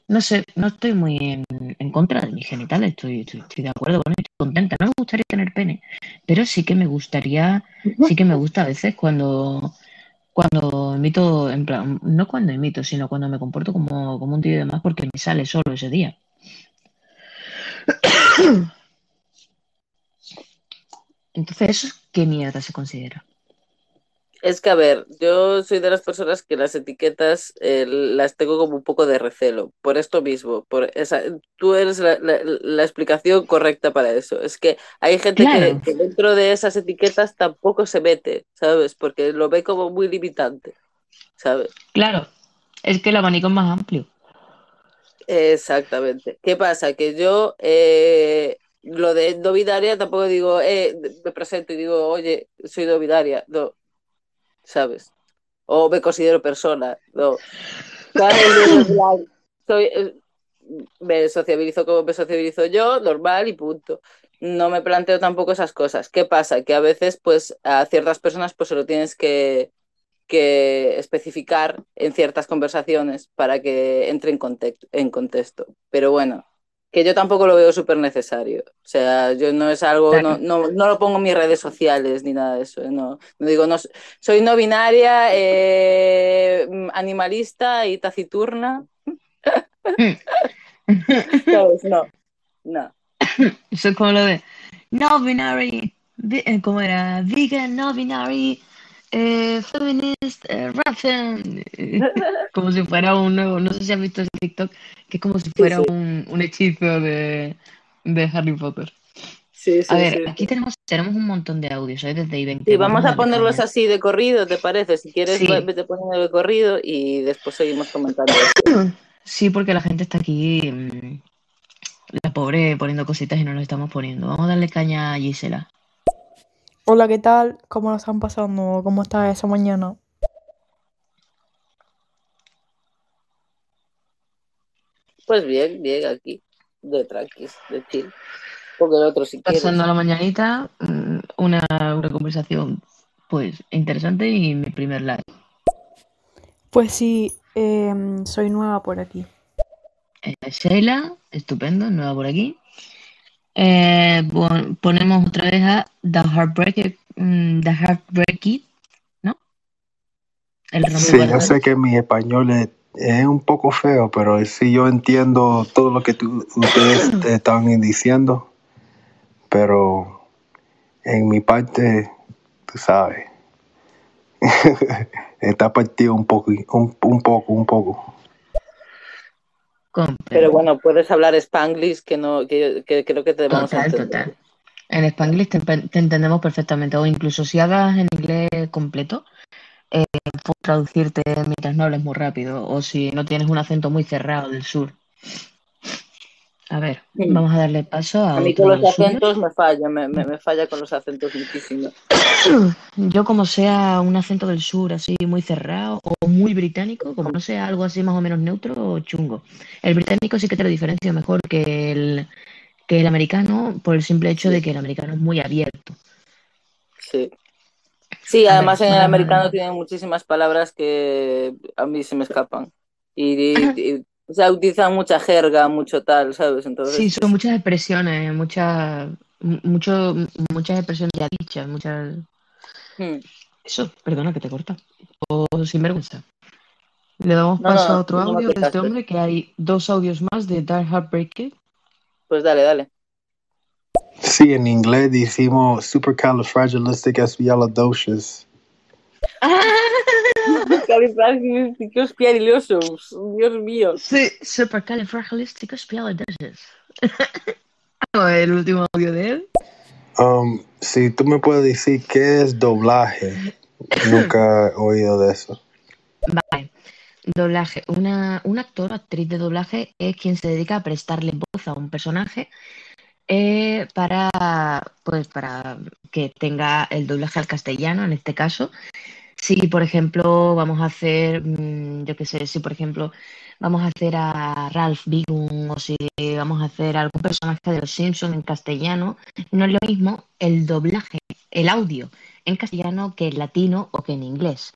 S2: no sé, no estoy muy en, en contra de mis genitales, estoy, estoy, estoy de acuerdo con estoy contenta. No me gustaría tener pene, pero sí que me gustaría, sí que me gusta a veces cuando, cuando imito, en plan, no cuando imito, sino cuando me comporto como, como un tío y demás, porque me sale solo ese día. Entonces, ¿eso qué mierda se considera?
S1: Es que, a ver, yo soy de las personas que las etiquetas eh, las tengo como un poco de recelo, por esto mismo, por esa, tú eres la, la- la explicación correcta para eso. Es que hay gente que-
S2: Claro.
S1: que, dentro de esas etiquetas tampoco se mete, ¿sabes? Porque lo ve como muy limitante, ¿sabes?
S2: Claro, es que el abanico es más amplio.
S1: Exactamente. ¿Qué pasa? Que yo eh, lo de no binaria tampoco digo, eh, me presento y digo, oye, soy no binaria, no, ¿sabes? O me considero persona, no. Soy, eh, me sociabilizo como me sociabilizo yo, normal y punto. No me planteo tampoco esas cosas. ¿Qué pasa? Que a veces, pues, a ciertas personas, pues se lo tienes que, que especificar en ciertas conversaciones para que entre en, context- en contexto. Pero bueno, que yo tampoco lo veo súper necesario. O sea, yo no es algo,
S2: Claro.
S1: no, no, no lo pongo en mis redes sociales ni nada de eso. ¿eh? No, no digo, no, soy no binaria, eh, animalista y taciturna. No, no.
S2: Eso es como lo de no binary, eh, ¿cómo era? Vegan, no binary, eh, feminist, eh. Eh, Como si fuera un nuevo, no sé si has visto ese TikTok, que es como si fuera
S1: sí.
S2: un, un hechizo de, de Harry Potter.
S1: Sí, sí,
S2: A ver,
S1: sí.
S2: aquí tenemos, tenemos un montón de audios, ¿eh? Desde I-20.
S1: Sí, vamos a ponerlos así de corrido, ¿te parece? Si quieres,
S2: Sí.
S1: vete poniendo de corrido y después seguimos comentando.
S2: Sí, porque la gente está aquí, mm, la pobre, poniendo cositas y no nos estamos poniendo. Vamos a darle caña a Gisela.
S5: Hola, ¿qué tal? ¿Cómo lo están pasando? ¿Cómo está esa mañana?
S1: Pues bien, bien, aquí, de tranquis, de chill. Porque el otro si quieres.
S2: Pasando la mañanita, mm, una, una conversación pues interesante y mi primer live.
S5: Pues sí, em, soy nueva por aquí.
S2: Eh, Sheila, estupendo, nueva por aquí. Eh, pon- ponemos otra vez a The Heartbreaker, mm, The ¿no? El
S3: Sí, yo sé que mi español es, es un poco feo, pero sí yo entiendo todo lo que tú- ustedes te están diciendo, pero en mi parte, tú sabes, está partido un poco, un, un poco, un poco.
S1: Pero bueno, puedes hablar spanglish que no, que, que creo que te vamos a entender.
S2: total. En Spanglish te, te entendemos perfectamente. O incluso si hablas en inglés completo, eh, puedo traducirte mientras no hables muy rápido. O si no tienes un acento muy cerrado del sur. A ver,
S1: Mm.
S2: vamos a darle paso a
S1: A mí con los acentos me falla, me, me, me falla con los acentos muchísimo.
S2: Yo como sea un acento del sur así muy cerrado o muy británico, como no sea algo así más o menos neutro, chungo. El británico sí que te lo diferencio mejor que el, que el americano por el simple hecho de que el americano es muy abierto.
S1: Sí. Sí,
S2: A ver,
S1: además en el americano tienen muchísimas palabras que a mí se me escapan. Y, y- y- o sea, utilizan mucha jerga, mucho tal, ¿sabes? Entonces,
S2: Sí, son muchas expresiones, muchas, mu- mucho, muchas expresiones ya dichas, muchas...
S1: hmm.
S2: Eso, perdona que te corta. O sinvergüenza. Le damos
S1: No,
S2: paso
S1: no,
S2: a otro
S1: no
S2: audio de este hombre, que hay dos audios más de Dark Heartbreaker.
S1: Pues dale, dale.
S3: Sí, en inglés decimos supercalifragilisticexpialidocious.
S1: Califragilísticos Dios mío.
S2: Sí, supercalifragilisticexpialidocious. O el último audio de él.
S3: Um, si tú me puedes decir qué es doblaje, nunca he oído de eso.
S2: Vale. Doblaje. Una, un actor o actriz de doblaje es quien se dedica a prestarle voz a un personaje eh, para, pues, para que tenga el doblaje al castellano, en este caso. Si, por ejemplo, vamos a hacer, mm, yo qué sé, si, por ejemplo, vamos a hacer a Ralph Bigun o si vamos a hacer algún personaje de Los Simpsons en castellano, no es lo mismo el doblaje, el audio en castellano que en latino o que en inglés.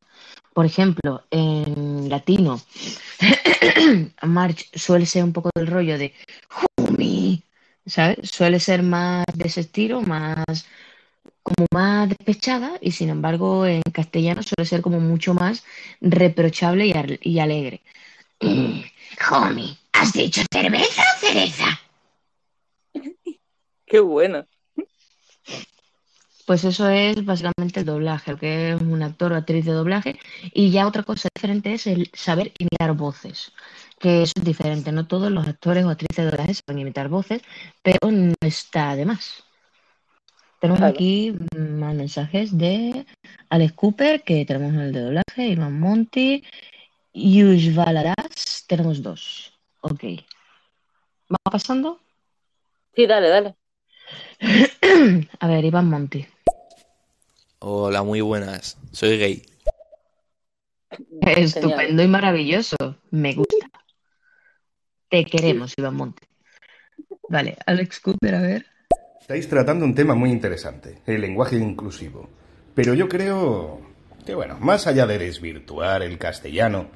S2: Por ejemplo, en latino, March suele ser un poco del rollo de ¿sabes? Suele ser más de ese estilo, más como más despechada y sin embargo en castellano suele ser como mucho más reprochable y, al- y alegre. Mm, homie, ¿has dicho cerveza o cereza?
S1: Qué bueno.
S2: Pues eso es básicamente el doblaje, lo que es un actor o actriz de doblaje. Y ya otra cosa diferente es el saber imitar voces, que eso es diferente. No todos los actores o actrices de doblaje saben imitar voces, pero no está de más. Tenemos
S1: Claro.
S2: aquí mm, más mensajes de Alex Cooper, que tenemos el de doblaje, Iván Monti, Yush Valaras, tenemos dos. Ok. ¿Va pasando?
S1: Sí, dale, dale.
S2: A ver, Iván Monti.
S8: Hola, muy buenas. Soy gay.
S2: Estupendo y maravilloso. Me gusta. Te queremos, Iván Monte. Vale, Alex Cooper, a ver.
S7: Estáis tratando un tema muy interesante, el lenguaje inclusivo. Pero yo creo que, bueno, más allá de desvirtuar el castellano,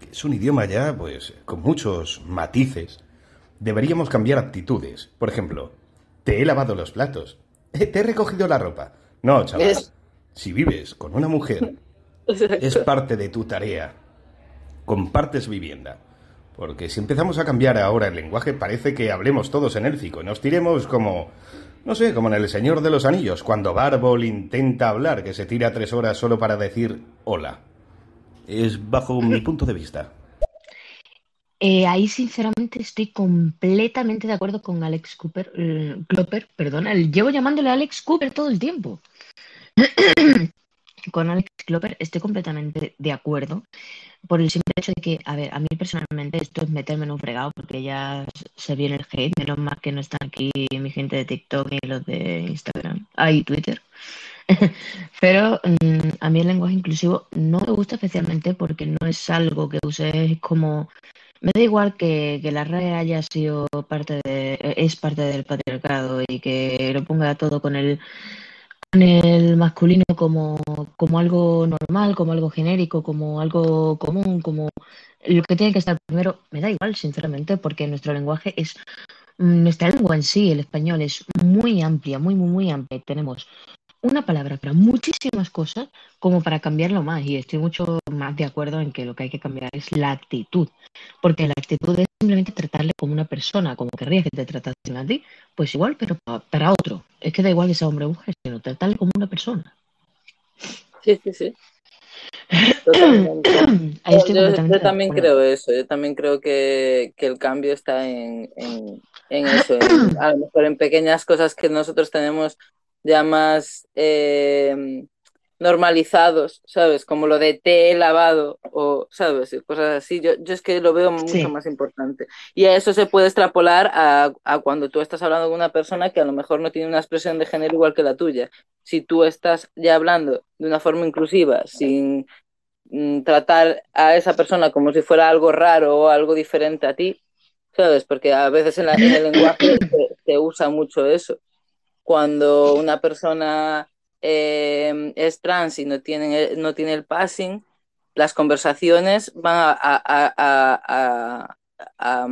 S7: que es un idioma ya, pues, con muchos matices, Deberíamos cambiar actitudes. Por ejemplo, te he lavado los platos. Te he recogido la ropa. No, chaval.
S1: Es-
S7: Si vives con una mujer,
S1: Exacto.
S7: es parte de tu tarea. Compartes vivienda. Porque si empezamos a cambiar ahora el lenguaje, parece que hablemos todos en élfico. Nos tiremos como. No sé, como en El Señor de los Anillos, cuando Bárbol intenta hablar, que se tira tres horas solo para decir hola. Es bajo mi punto de vista.
S2: Eh, ahí sinceramente estoy completamente de acuerdo con Alex Cooper, eh, Cloper, perdona, llevo llamándole Alex Cooper todo el tiempo. Con Alex Cloper estoy completamente de acuerdo por el simple hecho de que, a ver, a mí personalmente esto es meterme en un fregado porque ya se viene el hate, menos mal que no están aquí mi gente de TikTok y los de Instagram, ah, y Twitter. Pero mm, a mí el lenguaje inclusivo no me gusta especialmente porque no es algo que use como me da igual que, que la RAE haya sido parte de, es parte del patriarcado y que lo ponga todo con el, el masculino como, como algo normal, como algo genérico, como algo común, como lo que tiene que estar primero, me da igual, sinceramente, porque nuestro lenguaje es, nuestra lengua en sí, el español, es muy amplia, muy, muy, muy amplia. Tenemos una palabra para muchísimas cosas como para cambiarlo más y estoy mucho más de acuerdo en que lo que hay que cambiar es la actitud, porque la actitud es simplemente tratarle como una persona, como querrías que te tratasen a ti, pues igual, pero pa- para otro. Es que da igual que sea hombre o mujer, sino tratarle como una persona.
S1: Sí, sí, sí. Totalmente.
S2: Ahí
S1: Yo,
S2: estoy
S1: yo-
S2: completamente
S1: yo
S2: de
S1: también creo eso, yo también creo que, que el cambio está en, en, en eso, en- a lo mejor en pequeñas cosas que nosotros tenemos ya más eh, normalizados, ¿sabes? Como lo de te he lavado o, ¿sabes? Cosas así. Yo, yo es que lo veo mucho
S2: Sí.
S1: más importante. Y a eso se puede extrapolar a, a cuando tú estás hablando con una persona que a lo mejor no tiene una expresión de género igual que la tuya. Si tú estás ya hablando de una forma inclusiva, sin mm, tratar a esa persona como si fuera algo raro o algo diferente a ti, ¿sabes? Porque a veces en, la- en el lenguaje se, se usa mucho eso. Cuando una persona eh, es trans y no tiene, no tiene el passing, las conversaciones van a, a, a,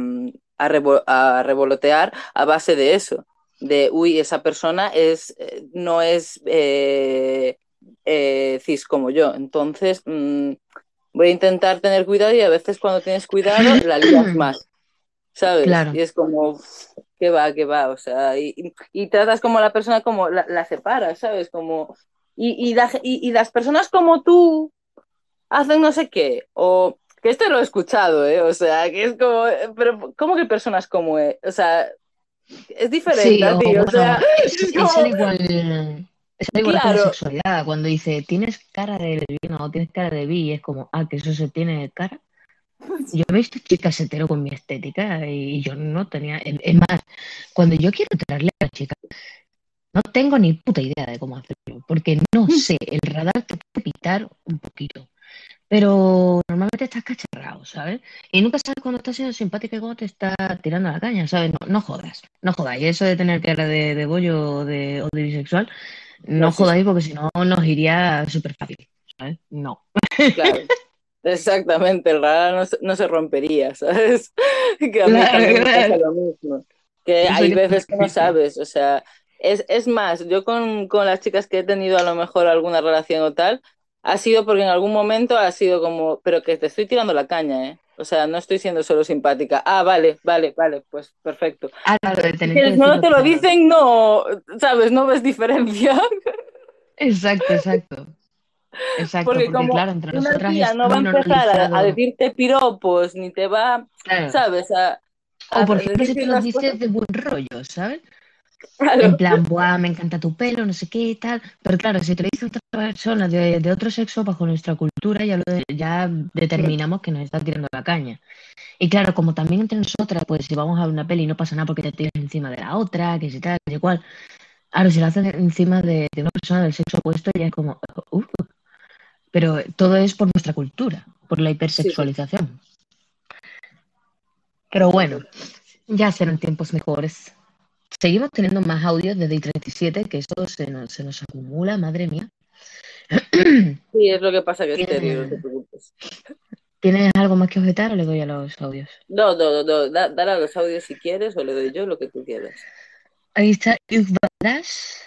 S1: a revolotear a base de eso, de, uy, esa persona es, eh, no es eh, eh, cis como yo, entonces mm, voy a intentar tener cuidado y a veces cuando tienes cuidado la lías más, ¿sabes?
S2: Claro.
S1: Y es como, que va, que va, o sea, y, y- tratas como a la persona como la, la separas, ¿sabes? Como, y, y, la- y- y las personas como tú hacen no sé qué, o que esto lo he escuchado, ¿eh? O sea, que es como, pero ¿cómo que personas como, eh? O sea, es diferente
S2: Sí,
S1: a ti, o
S2: bueno,
S1: sea,
S2: es,
S1: es como,
S2: igual, es al igual con la
S1: claro,
S2: sexualidad, cuando dice tienes cara de lesbiana o tienes cara de bi, es como, ah, que eso se tiene cara. Yo he visto chicas hetero con mi estética y yo no tenía. Es más, cuando yo quiero traerle a la chica, no tengo ni puta idea de cómo hacerlo, porque no sé, el radar te puede pitar un poquito, pero normalmente estás cacharrado, ¿sabes? Y nunca sabes cuando estás siendo simpática y cuando te está tirando la caña, ¿sabes? No, no jodas, no jodáis. Y eso de tener cara de, de bollo o de, o de bisexual, no
S1: no, sí,
S2: jodáis porque si no nos iría súper fácil, ¿sabes? No.
S1: claro. Exactamente, el radar no se, no se rompería, ¿sabes? Que a mí
S2: Claro,
S1: también me pasa
S2: claro.
S1: lo mismo. Que hay veces que no sabes, o sea, es, es más, yo con, con las chicas que he tenido a lo mejor alguna relación o tal, ha sido porque en algún momento ha sido como, pero que te estoy tirando la caña, ¿eh? O sea, no estoy siendo solo simpática. Ah, vale, vale, vale, pues perfecto.
S2: Ah, claro, de tener
S1: Si
S2: que
S1: no te lo dicen, no, ¿sabes? No ves diferencia.
S2: Exacto, exacto. Exacto,
S1: Porque
S2: porque
S1: como
S2: claro, entre
S1: una
S2: nosotras
S1: tía
S2: es
S1: no va a empezar a, a decirte piropos, ni te va,
S2: Claro.
S1: ¿sabes? A, a
S2: O por ejemplo, si tú lo dices
S1: cosas.
S2: de buen rollo, ¿sabes? En
S1: Claro,
S2: plan, buah, me encanta tu pelo, no sé qué y tal. Pero claro, si te lo dice otra persona de, de otro sexo bajo nuestra cultura, ya, lo de- ya determinamos que nos está tirando la caña. Y claro, como también entre nosotras, pues si vamos a ver una peli no pasa nada porque te tiras encima de la otra, que si tal, que si cual. Ahora, si lo haces encima de, de una persona del sexo opuesto, ya es como, uh, pero todo es por nuestra cultura, por la
S1: sí,
S2: hipersexualización. Pero bueno, ya serán tiempos mejores. Seguimos teniendo más audios desde I37, que eso se nos, se nos acumula, madre mía.
S1: sí, es lo que pasa que es serio, no te preocupes.
S2: ¿Tienes algo más que objetar o le doy a los audios?
S1: No, no, no, no. Da, dale a los audios si quieres o le doy yo lo que tú quieras.
S2: Ahí está Yves Badass.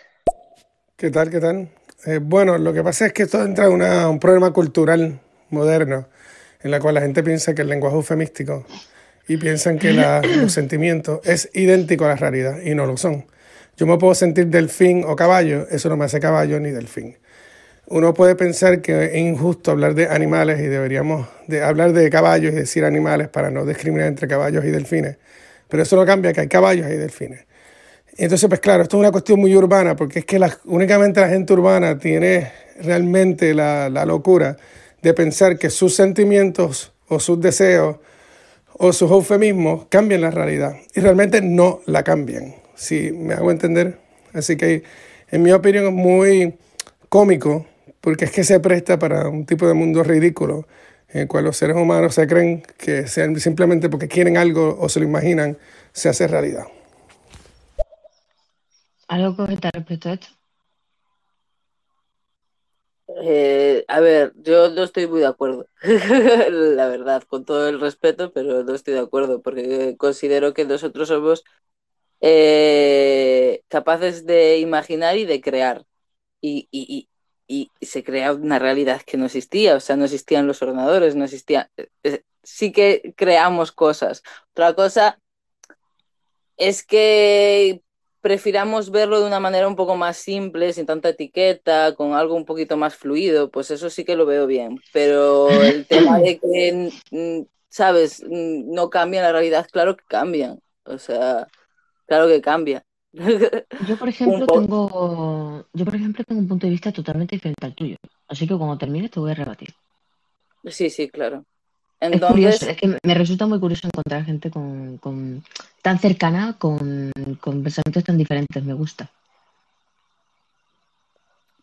S9: ¿Qué tal? ¿Qué tal? Eh, bueno, lo que pasa es que esto entra en una- un problema cultural moderno, en la cual la gente piensa que el lenguaje eufemístico y piensan que la- los sentimientos es idéntico a la realidad y no lo son. Yo me puedo sentir delfín o caballo, eso no me hace caballo ni delfín. Uno puede pensar que es injusto hablar de animales y deberíamos de hablar de caballos y decir animales para no discriminar entre caballos y delfines, pero eso no cambia que hay caballos y delfines. Entonces, pues claro, esto es una cuestión muy urbana, porque es que la- únicamente la gente urbana tiene realmente la, la locura de pensar que sus sentimientos o sus deseos o sus eufemismos cambian la realidad. Y realmente no la cambian, si me hago entender. Así que, en mi opinión, es muy cómico, porque es que se presta para un tipo de mundo ridículo, en el cual los seres humanos se creen que sean simplemente porque quieren algo o se lo imaginan, se hace realidad.
S2: ¿Algo que objetar respecto a esto?
S1: Eh, a ver, yo no estoy muy de acuerdo, la verdad, con todo el respeto, pero no estoy de acuerdo porque considero que nosotros somos eh, capaces de imaginar y de crear. Y, y, y, y se crea una realidad que no existía, o sea, no existían los ordenadores, no existía. eh, Sí que creamos cosas. Otra cosa es que prefiramos verlo de una manera un poco más simple, sin tanta etiqueta, con algo un poquito más fluido, pues eso sí que lo veo bien. Pero el tema de que, mm, ¿sabes? Mm, No cambia la realidad, claro que cambian. O sea, claro que cambia.
S2: Yo, por ejemplo, tengo, yo, por ejemplo, tengo un punto de vista totalmente diferente al tuyo. Así que cuando termines te voy a rebatir.
S1: Sí, sí, claro.
S2: Es curioso,
S1: Entonces,
S2: es que me- me resulta muy curioso encontrar gente con, con- tan cercana, con, con pensamientos tan diferentes. Me gusta.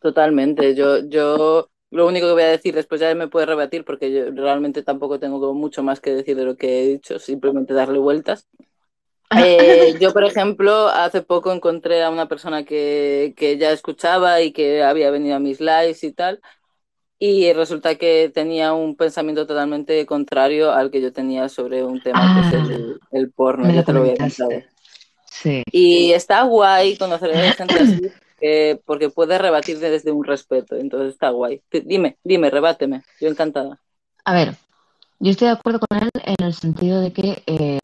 S1: totalmente. Yo, yo lo único que voy a decir después ya me puede rebatir porque yo realmente tampoco tengo mucho más que decir de lo que he dicho, simplemente darle vueltas. Eh, yo, por ejemplo, hace poco encontré a una persona que, que ya escuchaba y que había venido a mis lives y tal, y resulta que tenía un pensamiento totalmente contrario al que yo tenía sobre un tema que es
S2: Ah,
S1: el, el porno, yo te lo voy a contar.
S2: Sí.
S1: Y está guay conocer a gente así eh, porque puede rebatirte desde un respeto, entonces está guay. Dime, dime, rebáteme, yo encantada.
S2: A ver, yo estoy de acuerdo con él en el sentido de que eh,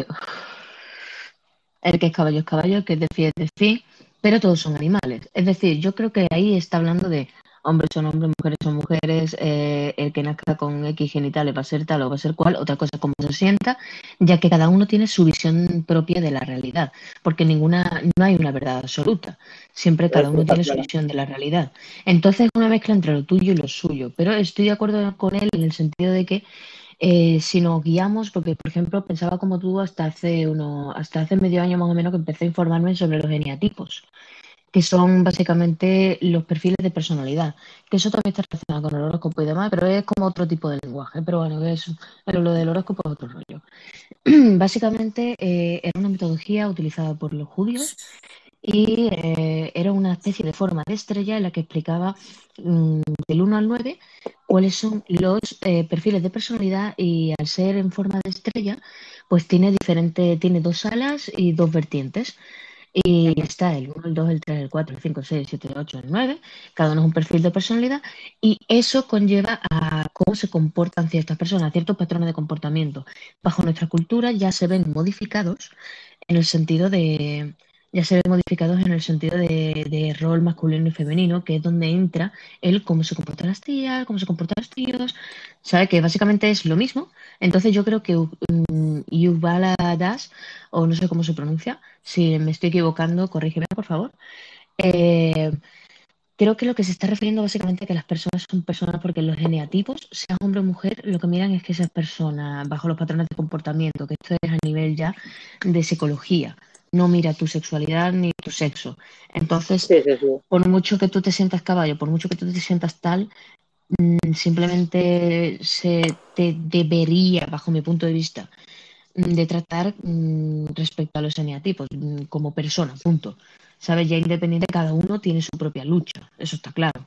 S2: el que es caballo es caballo, el que es delfín es delfín, pero todos son animales. Es decir, yo creo que ahí está hablando de hombres son hombres, mujeres son mujeres, eh, el que nazca con X genitales va a ser tal o va a ser cual, otra cosa es cómo se sienta, ya que cada uno tiene su visión propia de la realidad, porque ninguna, no hay una verdad absoluta, siempre cada uno tiene su visión de la realidad. Entonces es una mezcla entre lo tuyo y lo suyo, pero estoy de acuerdo con él en el sentido de que eh, si nos guiamos, porque por ejemplo pensaba como tú hasta hace uno, hasta hace medio año más o menos que empecé a informarme sobre los eneatipos, que son básicamente los perfiles de personalidad, que eso también está relacionado con el horóscopo y demás, pero es como otro tipo de lenguaje, pero bueno, eso, pero lo del horóscopo es otro rollo. Básicamente eh, era una metodología utilizada por los judíos y eh, era una especie de forma de estrella en la que explicaba mm, del 1 al 9 cuáles son los eh, perfiles de personalidad y al ser en forma de estrella, pues tiene diferente, tiene dos alas y dos vertientes. Y está el 1, el 2, el 3, el 4, el 5, el 6, el 7, el 8, el 9. Cada uno es un perfil de personalidad y eso conlleva a cómo se comportan ciertas personas, ciertos patrones de comportamiento. Bajo nuestra cultura ya se ven modificados en el sentido de, ya se ven modificados en el sentido de, rol masculino y femenino, que es donde entra el cómo se comportan las tías, cómo se comportan los tíos, ¿sabe? Que básicamente es lo mismo. Entonces yo creo que um, Yuval Das, o no sé cómo se pronuncia, si me estoy equivocando, corrígeme por favor. Eh, creo que lo que se está refiriendo básicamente a que las personas son personas porque los geneatipos, sea hombre o mujer, lo que miran es que esas personas, bajo los patrones de comportamiento, que esto es a nivel ya de psicología, no mira tu sexualidad ni tu sexo. Entonces,
S1: Sí, sí, sí.
S2: por mucho que tú te sientas caballo, por mucho que tú te sientas tal, mm, simplemente se te debería, bajo mi punto de vista, mm, de tratar mm, respecto a los eneatipos como persona, punto. ¿Sabes? Ya independiente, cada uno tiene su propia lucha, eso está claro.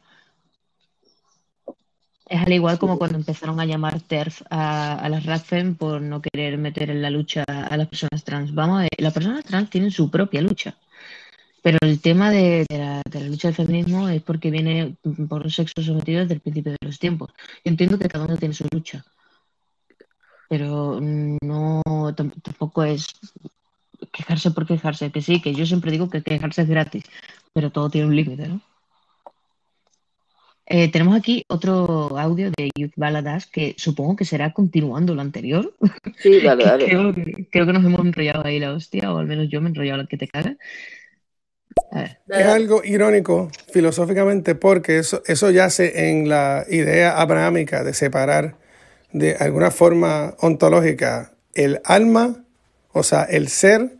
S2: Es al igual como cuando empezaron a llamar TERF a, a las RADFEM por no querer meter en la lucha a las personas trans. Vamos a ver, las personas trans tienen su propia lucha. Pero el tema de, de la, de la lucha del feminismo es porque viene por un sexo sometido desde el principio de los tiempos. Yo entiendo que cada uno tiene su lucha. Pero no tam- tampoco es quejarse por quejarse. Que sí, que yo siempre digo que quejarse es gratis, pero todo tiene un límite, ¿no? Eh, tenemos aquí otro audio de Youth Baladas que supongo que será continuando lo anterior.
S1: Sí, dale, dale.
S2: creo, que- creo que nos hemos enrollado ahí la hostia, o al menos yo me he enrollado la que te caga. A ver.
S9: Es algo irónico filosóficamente porque eso, eso yace en la idea abrahámica de separar de alguna forma ontológica el alma, o sea, el ser,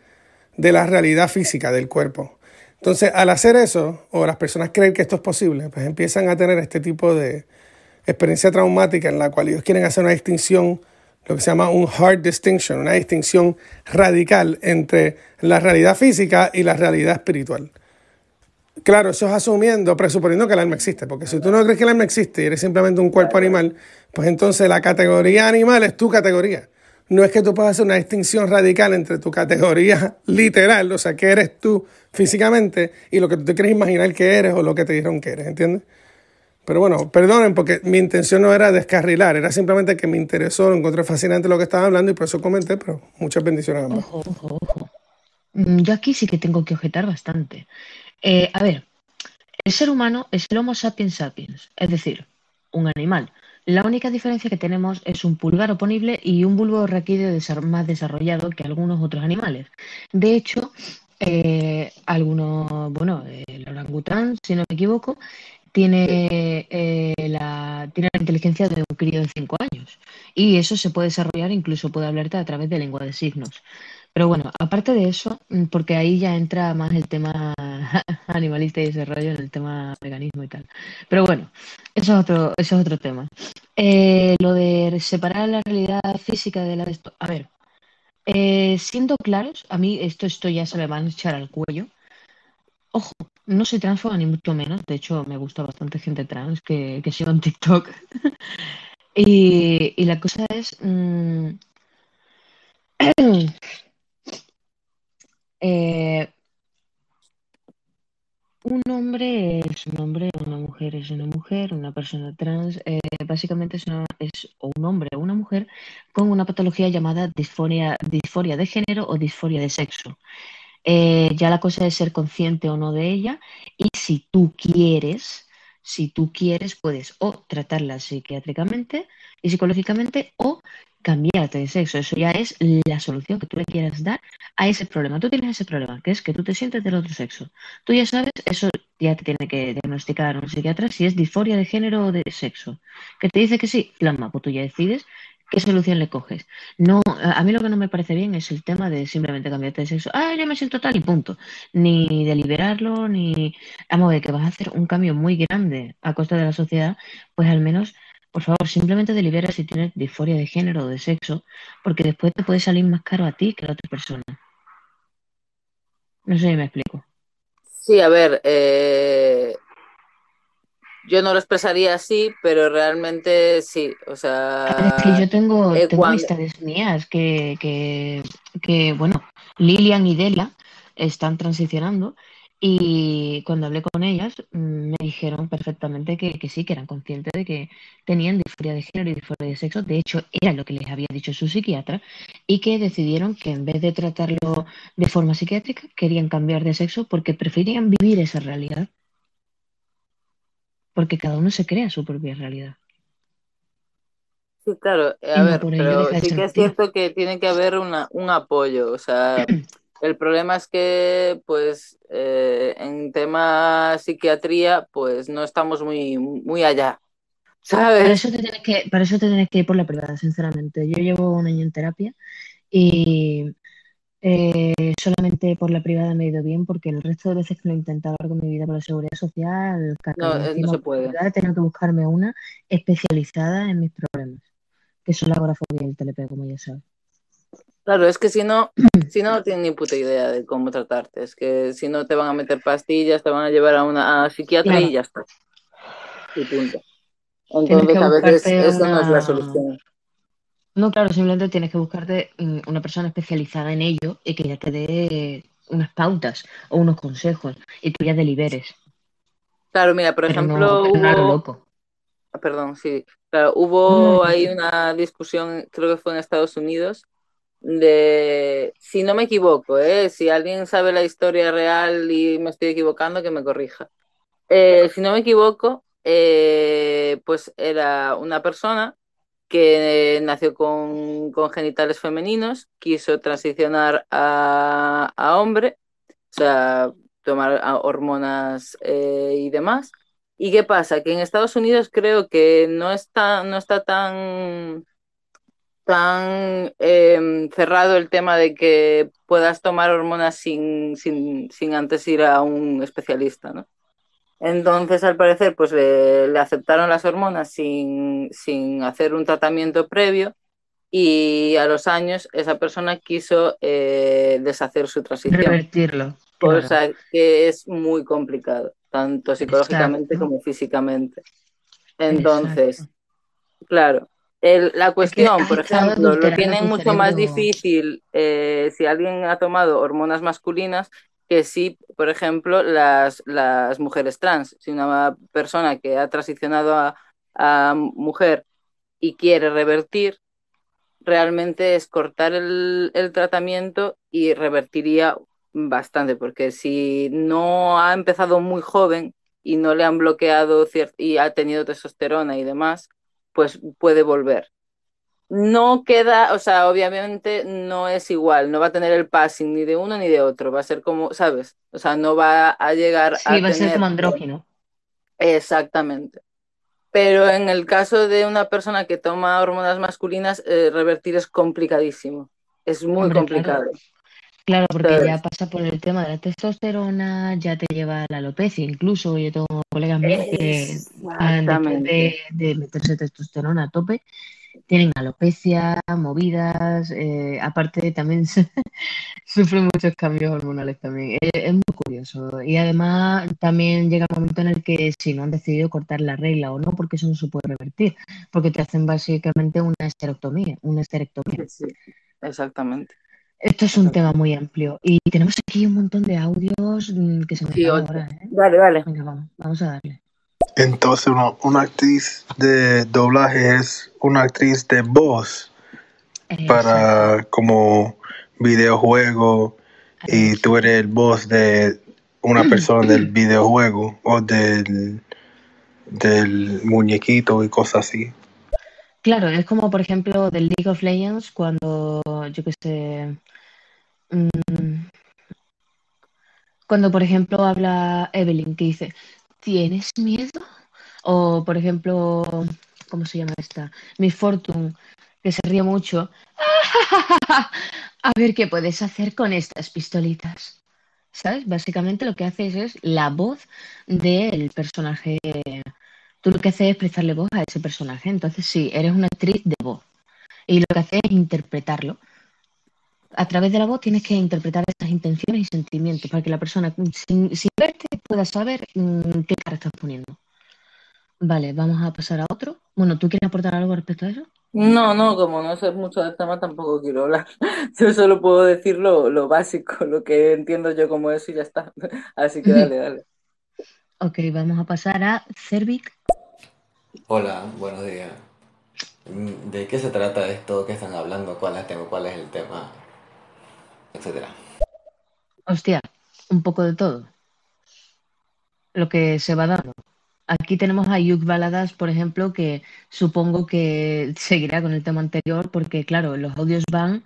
S9: de la realidad física del cuerpo. Entonces, al hacer eso, o las personas creen que esto es posible, pues empiezan a tener este tipo de experiencia traumática en la cual ellos quieren hacer una distinción, lo que se llama un hard distinction, una distinción radical entre la realidad física y la realidad espiritual. Claro, eso es asumiendo, presuponiendo que el alma existe, porque si tú no crees que el alma existe y eres simplemente un cuerpo animal, pues entonces la categoría animal es tu categoría. No es que tú puedas hacer una distinción radical entre tu categoría literal, o sea, que eres tú físicamente, y lo que tú te quieres imaginar que eres o lo que te dijeron que eres, ¿entiendes? Pero bueno, perdonen porque mi intención no era descarrilar, era simplemente que me interesó, lo encontré fascinante lo que estaba hablando y por eso comenté, pero muchas bendiciones a ambos.
S2: Ojo, ojo, ojo. Mm, Yo aquí sí que tengo que objetar bastante. Eh, a ver, el ser humano es el Homo sapiens sapiens, es decir, un animal. La única diferencia que tenemos es un pulgar oponible y un bulbo raquídeo más desarrollado que algunos otros animales. De hecho, eh, algunos, bueno, el orangután, si no me equivoco, tiene, eh, la, tiene la inteligencia de un crío de 5 años. Y eso se puede desarrollar, incluso puede hablarte a través de lengua de signos. Pero bueno, aparte de eso, mm, porque ahí ya entra más el tema animalista y desarrollo en el tema veganismo y tal. Pero bueno, eso es otro, eso es otro tema. Eh, lo de separar la realidad física de la de esto. A ver, eh, siendo claros, a mí esto, esto ya se me va a echar al cuello. Ojo, no soy transfoba ni mucho menos. De hecho, me gusta bastante gente trans que, que sigo en TikTok. Y, y la cosa es. mm, eh, un hombre es un hombre, una mujer es una mujer, una persona trans eh, básicamente es, es un hombre o una mujer con una patología llamada disforia, disforia de género o disforia de sexo. Eh, ya la cosa es ser consciente o no de ella y si tú quieres, si tú quieres, puedes o tratarla psiquiátricamente y psicológicamente o cambiarte de sexo. Eso ya es la solución que tú le quieras dar a ese problema. Tú tienes ese problema, que es que tú te sientes del otro sexo. Tú ya sabes, eso ya te tiene que diagnosticar un psiquiatra si es disforia de género o de sexo. Que te dice que sí, plasma, pues tú ya decides qué solución le coges. No, a mí lo que no me parece bien es el tema de simplemente cambiarte de sexo. Ah, yo me siento tal y punto. Ni deliberarlo, ni... Vamos ver, que vas a hacer un cambio muy grande a costa de la sociedad, pues al menos, por favor, simplemente delibera si tienes disforia de género o de sexo, porque después te puede salir más caro a ti que a la otra persona. No sé si me explico.
S1: Sí, a ver, eh, yo no lo expresaría así, pero realmente sí. O
S2: A ver, es que
S1: sea,
S2: yo tengo,
S1: eh,
S2: tengo amistades mías que, que, que, bueno, Lilian y Delia están transicionando y cuando hablé con ellas mm, me dijeron perfectamente que, que sí, que eran conscientes de que tenían disforia de género y disforia de sexo. De hecho, era lo que les había dicho su psiquiatra y que decidieron que en vez de tratarlo de forma psiquiátrica, querían cambiar de sexo porque preferían vivir esa realidad, porque cada uno se crea su propia realidad.
S1: sí, claro, eh,
S2: Y
S1: a ver, pero sí que es cierto que tiene que haber una, un apoyo. O sea, el problema es que, pues, eh, en tema psiquiatría, pues no estamos muy, muy allá,
S2: Para
S1: ¿sabes?
S2: eso te tienes que, para eso te tienes que ir por la privada, sinceramente. Yo llevo un año en terapia y eh, solamente por la privada me he ido bien porque el resto de veces que lo he intentado con mi vida por la seguridad social,
S1: No, eh, no se puede.
S2: tenido que buscarme una especializada en mis problemas, que son la agorafobia y el TLP, como ya sabes.
S1: Claro, es que si no, si no, no tienen ni puta idea de cómo tratarte. Es que si no te van a meter pastillas, te van a llevar a una a psiquiatra
S2: Claro.
S1: y ya está. Y punto. Entonces, a veces eso no es la solución.
S2: No, claro, simplemente tienes que buscarte mm, una persona especializada en ello y que ya te dé unas pautas o unos consejos y tú ya deliberes.
S1: Claro, mira, por
S2: Pero
S1: ejemplo,
S2: no
S1: hubo,
S2: loco.
S1: Ah, Perdón, sí. Claro, hubo ahí una discusión, creo que fue en Estados Unidos, de, si no me equivoco, ¿eh? Si alguien sabe la historia real y me estoy equivocando, que me corrija. Eh, si no me equivoco, eh, pues era una persona que nació con, con genitales femeninos, quiso transicionar a, a hombre, o sea, tomar hormonas eh, y demás. ¿Y qué pasa? Que en Estados Unidos creo que no está, no está tan, tan eh, cerrado el tema de que puedas tomar hormonas sin, sin, sin antes ir a un especialista, ¿no? Entonces, al parecer, pues le, le aceptaron las hormonas sin, sin hacer un tratamiento previo y a los años esa persona quiso eh, deshacer su transición,
S2: Revertirlo. Claro.
S1: cosa que es muy complicado, tanto psicológicamente
S2: Exacto.
S1: como físicamente. Entonces,
S2: Exacto.
S1: claro, el- la cuestión, por ejemplo, lo tienen mucho más difícil eh, si alguien ha tomado hormonas masculinas que si, por ejemplo, las, las mujeres trans. Si una persona que ha transicionado a, a mujer y quiere revertir, realmente es cortar el, el tratamiento y revertiría bastante, porque si no ha empezado muy joven y no le han bloqueado y ha tenido testosterona y demás, pues puede volver. No queda, o sea, obviamente no es igual, no va a tener el passing ni de uno ni de otro, va a ser como, ¿sabes? O sea, no va a llegar a
S2: Sí, va a ser como andrógino.
S1: Exactamente. Pero en el caso de una persona que toma hormonas masculinas, eh, revertir es complicadísimo. Es muy
S2: Hombre,
S1: complicado.
S2: claro. Claro, porque
S1: ¿Sabes?
S2: ya pasa por el tema de la testosterona, ya te lleva a la alopecia. Incluso yo tengo colegas míos que después de, meterse testosterona a tope, tienen alopecia, movidas, eh, aparte también sufren muchos cambios hormonales también. Es, es muy curioso. Y además también llega el momento en el que si no han decidido cortar la regla o no, porque eso no se puede revertir, porque te hacen básicamente una esterectomía, una esterectomía.
S1: Sí, exactamente.
S2: Esto es un tema muy amplio y tenemos aquí un montón de audios mm, que se me
S1: Sí,
S2: ahora, ¿eh?
S1: Dale, dale.
S2: Venga, vamos, vamos a darle.
S3: Entonces, una, una actriz de doblaje es una actriz de voz
S2: Exacto.
S3: para como videojuego y tú eres el voz de una persona del videojuego o del, del muñequito y cosas así.
S2: Claro, es como por ejemplo del League of Legends cuando, yo qué sé, cuando por ejemplo habla Evelyn que dice, ¿tienes miedo? O por ejemplo, ¿cómo se llama esta? Miss Fortune, que se ríe mucho. A ver qué puedes hacer con estas pistolitas. ¿Sabes? Básicamente lo que haces es la voz del personaje. Tú lo que haces es prestarle voz a ese personaje. Entonces, sí, eres una actriz de voz. Y lo que haces es interpretarlo. A través de la voz tienes que interpretar esas intenciones y sentimientos para que la persona, sin, sin verte, pueda saber mm, qué cara estás poniendo. Vale, vamos a pasar a otro. Bueno, ¿tú quieres aportar algo respecto a eso?
S1: No, no, como no sé mucho del tema, tampoco quiero hablar. Yo solo puedo decir lo, lo básico, lo que entiendo yo como eso y ya está. Así que dale, dale.
S2: Ok, vamos a pasar a Cervic.
S10: Hola, buenos días. Mm, ¿De qué se trata esto? ¿Qué están hablando? ¿Cuál es el tema? ¿Cuál es el tema? Etcétera.
S2: Hostia, un poco de todo. Lo que se va dando. Aquí tenemos a Yuk Baladas, por ejemplo, que supongo que seguirá con el tema anterior, porque claro, los audios van,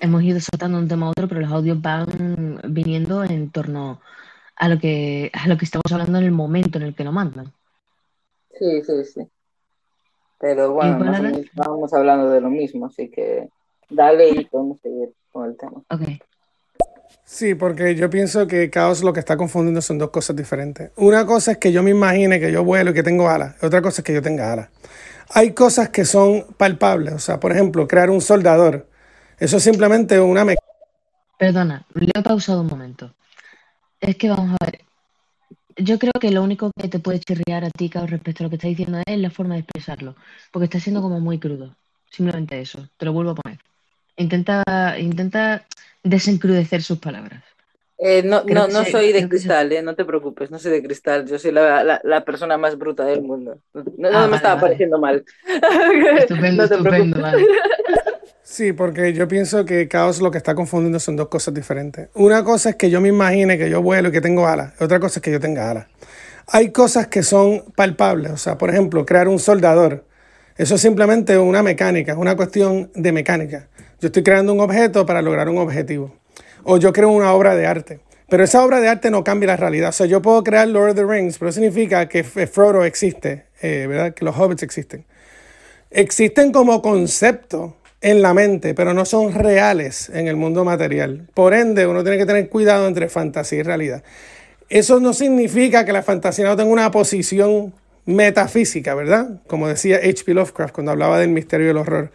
S2: hemos ido saltando de un tema a otro, pero los audios van viniendo en torno a lo que, a lo que estamos hablando en el momento en el que lo mandan.
S1: Sí, sí, sí. Pero bueno, estábamos hablando de lo mismo, así que dale y podemos seguir con el tema.
S2: ok.
S9: Sí, porque yo pienso que caos lo que está confundiendo son dos cosas diferentes. Una cosa es que yo me imagine que yo vuelo y que tengo alas. Otra cosa es que yo tenga alas. Hay cosas que son palpables. O sea, por ejemplo, crear un soldador. Eso es simplemente una mecánica.
S2: Perdona, lo he pausado un momento. Es que vamos a ver. Yo creo que lo único que te puede chirriar a ti, Cao, respecto a lo que está diciendo es la forma de expresarlo, porque está siendo como muy crudo. Simplemente eso, te lo vuelvo a poner. Intenta, intenta desencrudecer sus palabras.
S1: Eh, no, no, no soy de cristal, eh, no te preocupes, no soy de cristal, yo soy la, la- la persona más bruta del mundo. No, no
S2: Ah,
S1: me
S2: vale,
S1: estaba
S2: vale.
S1: pareciendo mal.
S2: Estupendo,
S1: No te
S2: estupendo,
S1: preocupes.
S2: vale.
S9: Sí, porque yo pienso que caos lo que está confundiendo son dos cosas diferentes. Una cosa es que yo me imagine que yo vuelo y que tengo alas. Otra cosa es que yo tenga alas. Hay cosas que son palpables. O sea, por ejemplo, crear un soldador. Eso es simplemente una mecánica, es una cuestión de mecánica. Yo estoy creando un objeto para lograr un objetivo. O yo creo una obra de arte. Pero esa obra de arte no cambia la realidad. O sea, yo puedo crear Lord of the Rings, pero significa que F- Frodo existe, eh, ¿verdad? Que los hobbits existen existen como concepto en la mente, pero no son reales en el mundo material. Por ende, uno tiene que tener cuidado entre fantasía y realidad. Eso no significa que la fantasía no tenga una posición metafísica, ¿verdad? Como decía H.P. Lovecraft cuando hablaba del misterio del horror.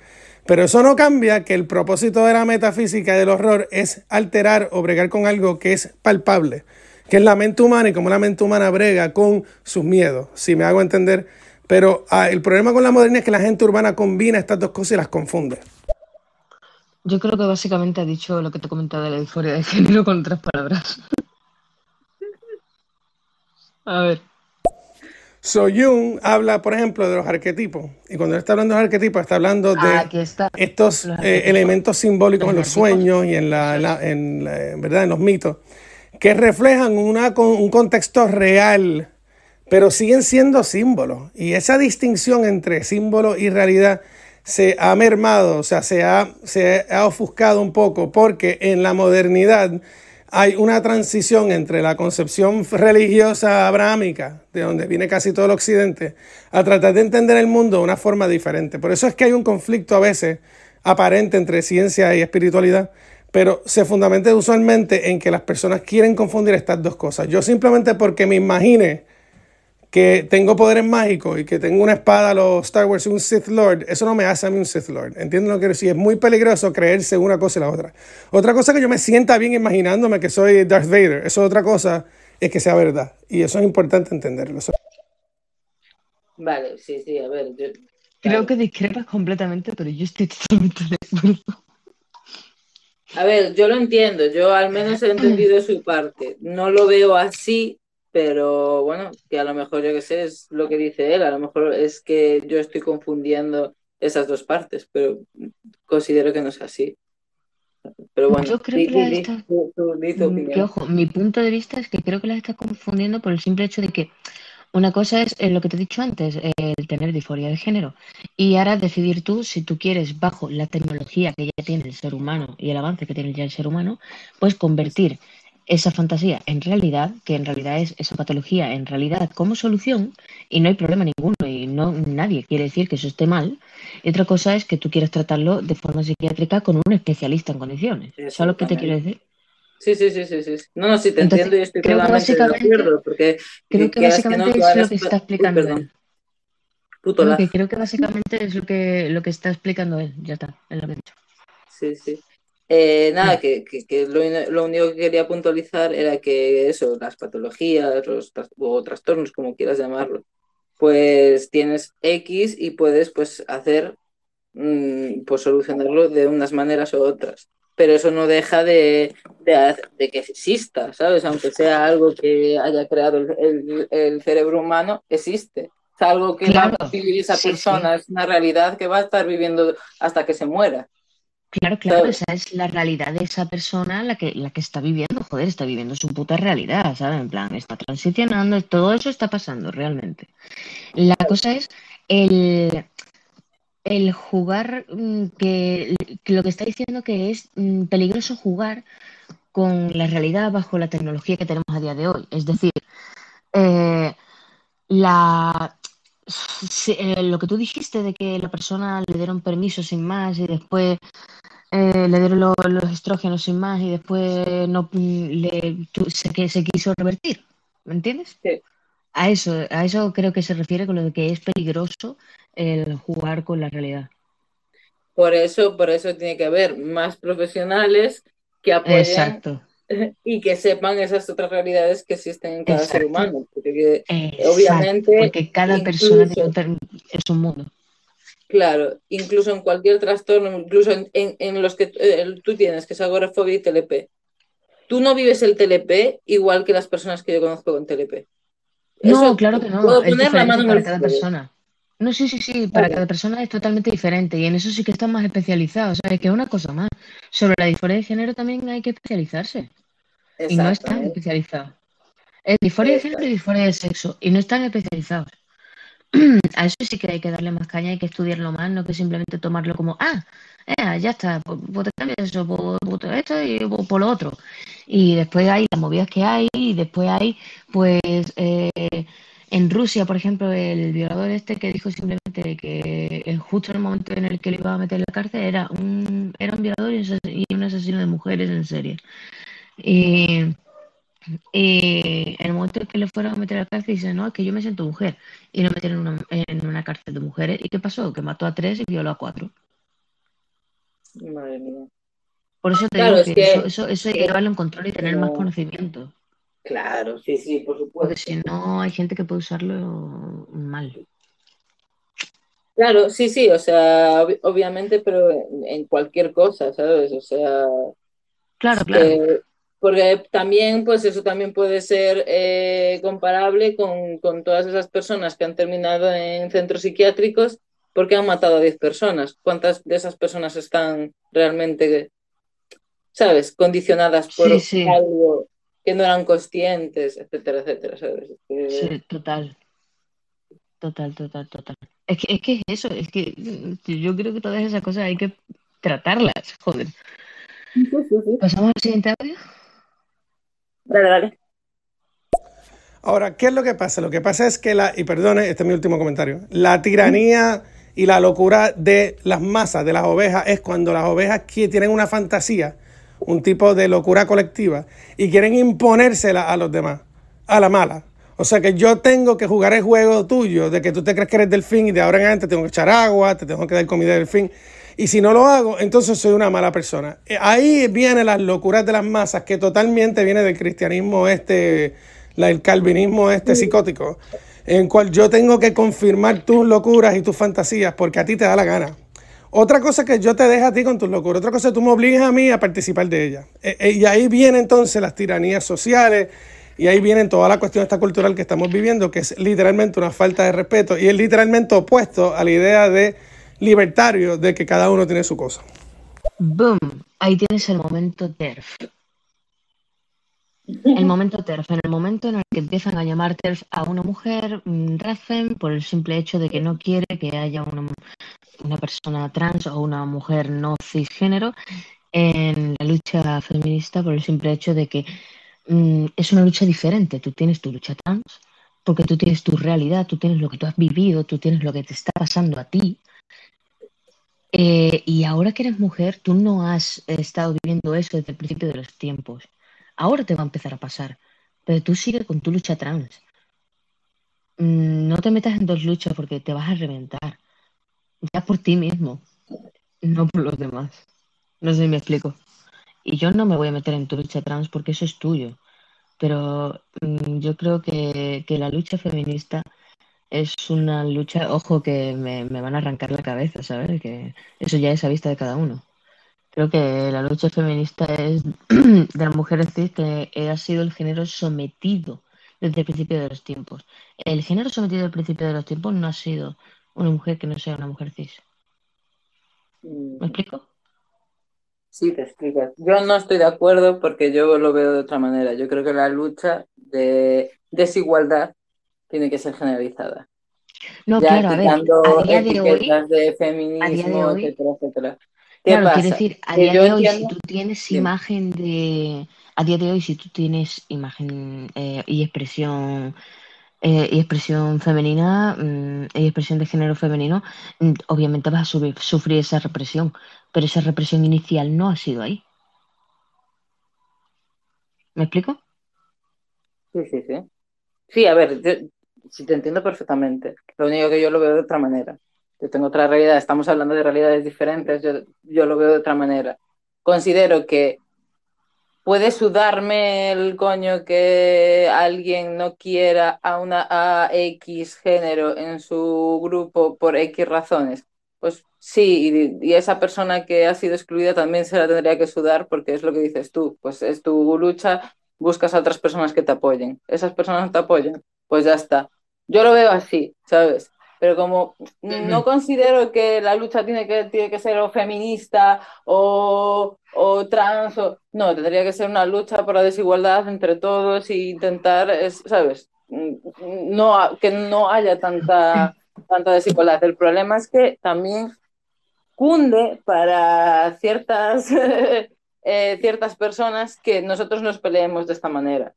S9: Pero eso no cambia que el propósito de la metafísica del horror es alterar o bregar con algo que es palpable, que es la mente humana y como la mente humana brega con sus miedos, si me hago entender. Pero ah, el problema con la modernidad es que la gente urbana combina estas dos cosas y las confunde.
S2: Yo creo que básicamente ha dicho lo que te he comentado de la disforia de género con otras palabras. A ver.
S9: So Jung habla, por ejemplo, de los arquetipos. Y cuando él está hablando de los arquetipos, está hablando de
S2: Ah, está.
S9: estos eh, elementos simbólicos en los sueños y en, la, la- en, la- ¿verdad? en los mitos, que reflejan una, un contexto real, pero siguen siendo símbolos. Y esa distinción entre símbolo y realidad se ha mermado, o sea, se ha, se ha ofuscado un poco, porque en la modernidad hay una transición entre la concepción religiosa abrahámica, de donde viene casi todo el occidente, a tratar de entender el mundo de una forma diferente. Por eso es que hay un conflicto a veces aparente entre ciencia y espiritualidad, pero se fundamenta usualmente en que las personas quieren confundir estas dos cosas. Yo simplemente porque me imagine que tengo poderes mágicos y que tengo una espada a los Star Wars y un Sith Lord, eso no me hace a mí un Sith Lord. ¿Entienden lo que quiero decir? Es muy peligroso creerse una cosa y la otra. Otra cosa que yo me sienta bien imaginándome que soy Darth Vader, eso es otra cosa, es que sea verdad. Y eso es importante entenderlo.
S1: Vale, sí, sí, a ver, yo-
S2: Creo que discrepas completamente, pero yo estoy totalmente de acuerdo.
S1: A ver, yo lo entiendo, yo al menos he entendido su parte. No lo veo así, pero bueno, que a lo mejor yo que sé, es lo que dice él, a lo mejor es que yo estoy confundiendo esas dos partes, pero considero que no es así. Pero bueno,
S2: Yo creo
S1: di,
S2: que
S1: di- tu- tu-
S2: Mm, Que
S1: opinión.
S2: ojo, mi punto de vista es que creo que las estás confundiendo por el simple hecho de que una cosa es eh, lo que te he dicho antes, el tener disforia de género. Y ahora decidir tú si tú quieres, bajo la tecnología que ya tiene el ser humano y el avance que tiene ya el ser humano, pues convertir esa fantasía en realidad, que en realidad es esa patología en realidad como solución, y no hay problema ninguno, y no nadie quiere decir que eso esté mal. Y otra cosa es que tú quieras tratarlo de forma psiquiátrica con un especialista en condiciones. ¿Sabes lo que te quiero decir?
S1: Sí, sí, sí, sí, sí. No, no, sí te
S2: Entonces,
S1: entiendo y estoy
S2: creo que
S1: totalmente de
S2: básicamente-
S1: acuerdo, porque
S2: Creo que
S1: quieras que no,
S2: básicamente es lo que está
S1: Uy,
S2: explicando
S1: perdón.
S2: él.
S1: Puto
S2: creo que básicamente es lo que, lo que está explicando él. Ya está, es lo que he dicho.
S1: Sí, sí. Eh,
S2: Mm.
S1: nada, que, que, que lo, lo único que quería puntualizar era que eso, las patologías los, o trastornos, como quieras llamarlo, pues tienes X y puedes pues hacer, mm, pues solucionarlo de unas maneras u otras. Pero eso no deja de, de, que exista, ¿sabes? Aunque sea algo que haya creado el, el- el cerebro humano, existe. Es algo que va
S2: Claro,
S1: a vivir esa
S2: sí,
S1: persona, es una realidad que va a estar viviendo hasta que se muera.
S2: Claro, claro,
S1: ¿Sabes?
S2: esa es la realidad de esa persona la que, la que está viviendo, joder, está viviendo su puta realidad, ¿sabes? En plan, está transicionando, todo eso está pasando realmente. La cosa es el, el jugar, mm, que, que lo que está diciendo que es mm, peligroso jugar con la realidad bajo la tecnología que tenemos a día de hoy. Es decir, eh, la, eh, lo que tú dijiste de que la persona le dieron permiso sin más y después eh, le dieron lo- los estrógenos sin más y después no mm, le, se, que se quiso revertir, ¿me entiendes?
S1: Sí.
S2: A eso, a eso creo que se refiere con lo de que es peligroso el jugar con la realidad.
S1: Por eso, por eso tiene que haber más profesionales que apoyen
S2: Exacto.
S1: y que sepan esas otras realidades que existen en cada ser humano. Porque
S2: Exacto,
S1: obviamente,
S2: porque cada persona
S1: incluso,
S2: tiene un- es un mundo.
S1: claro, incluso en cualquier trastorno, incluso en, en- en los que eh, tú tienes, que es agorafobia y TLP, tú no vives el TLP igual que las personas que yo conozco con TLP.
S2: No, claro que no,
S1: puedo poner la mano en el
S2: cada persona. No, sí, sí, sí, para cada persona es totalmente diferente y en eso sí que están más especializados, ¿sabes? Que es una cosa más. Sobre la disforia de género también hay que especializarse y no están
S1: Exactamente.
S2: especializados. Es disforia de género y disforia de sexo y no están especializados. A eso sí que hay que darle más caña, hay que estudiarlo más, no que simplemente tomarlo como, ah, eh, ya está, pues, pues te cambias eso por, por esto y por, por lo otro. Y después hay las movidas que hay, y después hay, pues, eh, en Rusia, por ejemplo, el violador este que dijo simplemente que justo en el momento en el que le iba a meter en la cárcel era un, era un violador y un asesino de mujeres en serie. Y, y en el momento en que le fueron a meter a la cárcel, dice, no, es que yo me siento mujer. Y lo metieron en una, en una cárcel de mujeres. ¿Y qué pasó? Que mató a tres y violó a cuatro.
S1: Madre mía.
S2: Por eso te
S1: Claro,
S2: digo
S1: es
S2: que eso, eso, eso hay que llevarlo en control y tener más conocimiento.
S1: Claro, sí, sí, por
S2: Porque
S1: supuesto.
S2: si no, hay gente que puede usarlo mal.
S1: Claro, sí, sí, o sea, ob- obviamente, pero en, en cualquier cosa, ¿sabes? O sea,
S2: Claro, claro.
S1: que- porque también, pues eso también puede ser eh, comparable con, con todas esas personas que han terminado en centros psiquiátricos porque han matado a 10 personas. ¿Cuántas de esas personas están realmente, ¿sabes? Condicionadas por
S2: Sí, sí.
S1: algo que no eran conscientes, etcétera, etcétera, ¿sabes? Es que-
S2: Sí, total. Total, total, total. Es que, es que es eso, es que mm, yo creo que todas esas cosas hay que tratarlas, joder. ¿Pasamos al siguiente audio?
S1: Dale, dale.
S9: Ahora, ¿qué es lo que pasa? Lo que pasa es que la, y perdone, este es mi último comentario, la tiranía y la locura de las masas, de las ovejas, es cuando las ovejas que tienen una fantasía, un tipo de locura colectiva, y quieren imponérsela a los demás, a la mala. O sea que yo tengo que jugar el juego tuyo, de que tú te crees que eres delfín y de ahora en adelante tengo que echar agua, te tengo que dar comida de delfín. Y si no lo hago, entonces soy una mala persona. Eh, Ahí vienen las locuras de las masas, que totalmente viene del cristianismo este, el calvinismo este psicótico, en cual yo tengo que confirmar tus locuras y tus fantasías porque a ti te da la gana. Otra cosa que yo te dejo a ti con tus locuras, otra cosa tú me obligas a mí a participar de ellas. Eh, eh, y ahí vienen entonces las tiranías sociales y ahí viene toda la cuestión esta cultural que estamos viviendo, que es literalmente una falta de respeto y es literalmente opuesto a la idea de libertario de que cada uno tiene su cosa.
S2: Boom, ahí tienes el momento TERF. El momento TERF, en el momento en el que empiezan a llamar TERF a una mujer, mm, Rafen, por el simple hecho de que no quiere que haya una, una persona trans o una mujer no cisgénero en la lucha feminista, por el simple hecho de que mm, es una lucha diferente. Tú tienes tu lucha trans, porque tú tienes tu realidad, tú tienes lo que tú has vivido, tú tienes lo que te está pasando a ti. Eh, y ahora que eres mujer, tú no has estado viviendo eso desde el principio de los tiempos. Ahora te va a empezar a pasar, pero tú sigue con tu lucha trans. Mm, No te metas en dos luchas porque te vas a reventar. Ya por ti mismo, no por los demás. No sé si me explico. Y yo no me voy a meter en tu lucha trans porque eso es tuyo. Pero mm, yo creo que, que la lucha feminista es una lucha, ojo, que me, me van a arrancar la cabeza, ¿sabes? Que eso ya es a vista de cada uno. Creo que la lucha feminista es de las mujeres cis que ha sido el género sometido desde el principio de los tiempos. El género sometido al principio de los tiempos no ha sido una mujer que no sea una mujer cis. ¿Me explico?
S1: Sí, te explicas. Yo no estoy de acuerdo porque yo lo veo de otra manera. Yo creo que la lucha de desigualdad tiene que ser generalizada.
S2: No,
S1: Ya
S2: claro, a ver, a día de hoy,
S1: de
S2: a día de
S1: feminismo,
S2: hoy,
S1: etcétera, etcétera. ¿Qué
S2: Claro, quiero
S1: pasa?
S2: decir, a día de hoy, si
S1: entiendo.
S2: tú tienes
S1: Dime.
S2: imagen de, a día de hoy, si tú tienes imagen eh, y expresión eh, y expresión femenina mm, y expresión de género femenino, mm, obviamente vas a sufrir esa represión, pero esa represión inicial no ha sido ahí. ¿Me explico?
S1: Sí, sí, sí. Sí, a ver, yo, sí te entiendo perfectamente. Lo único que yo lo veo de otra manera. Yo tengo otra realidad, estamos hablando de realidades diferentes, yo, yo lo veo de otra manera. Considero que puede sudarme el coño que alguien no quiera a una a X género en su grupo por X razones. Pues sí, y, y esa persona que ha sido excluida también se la tendría que sudar porque es lo que dices tú, pues es tu lucha, buscas a otras personas que te apoyen. Esas personas no te apoyan, pues ya está. Yo lo veo así, ¿sabes? Pero como no considero que la lucha tiene que, tiene que ser o feminista o, o trans, o, no, tendría que ser una lucha por la desigualdad entre todos e intentar, es, ¿sabes? No, que no haya tanta, tanta desigualdad. El problema es que también cunde para ciertas, eh, ciertas personas que nosotros nos peleemos de esta manera.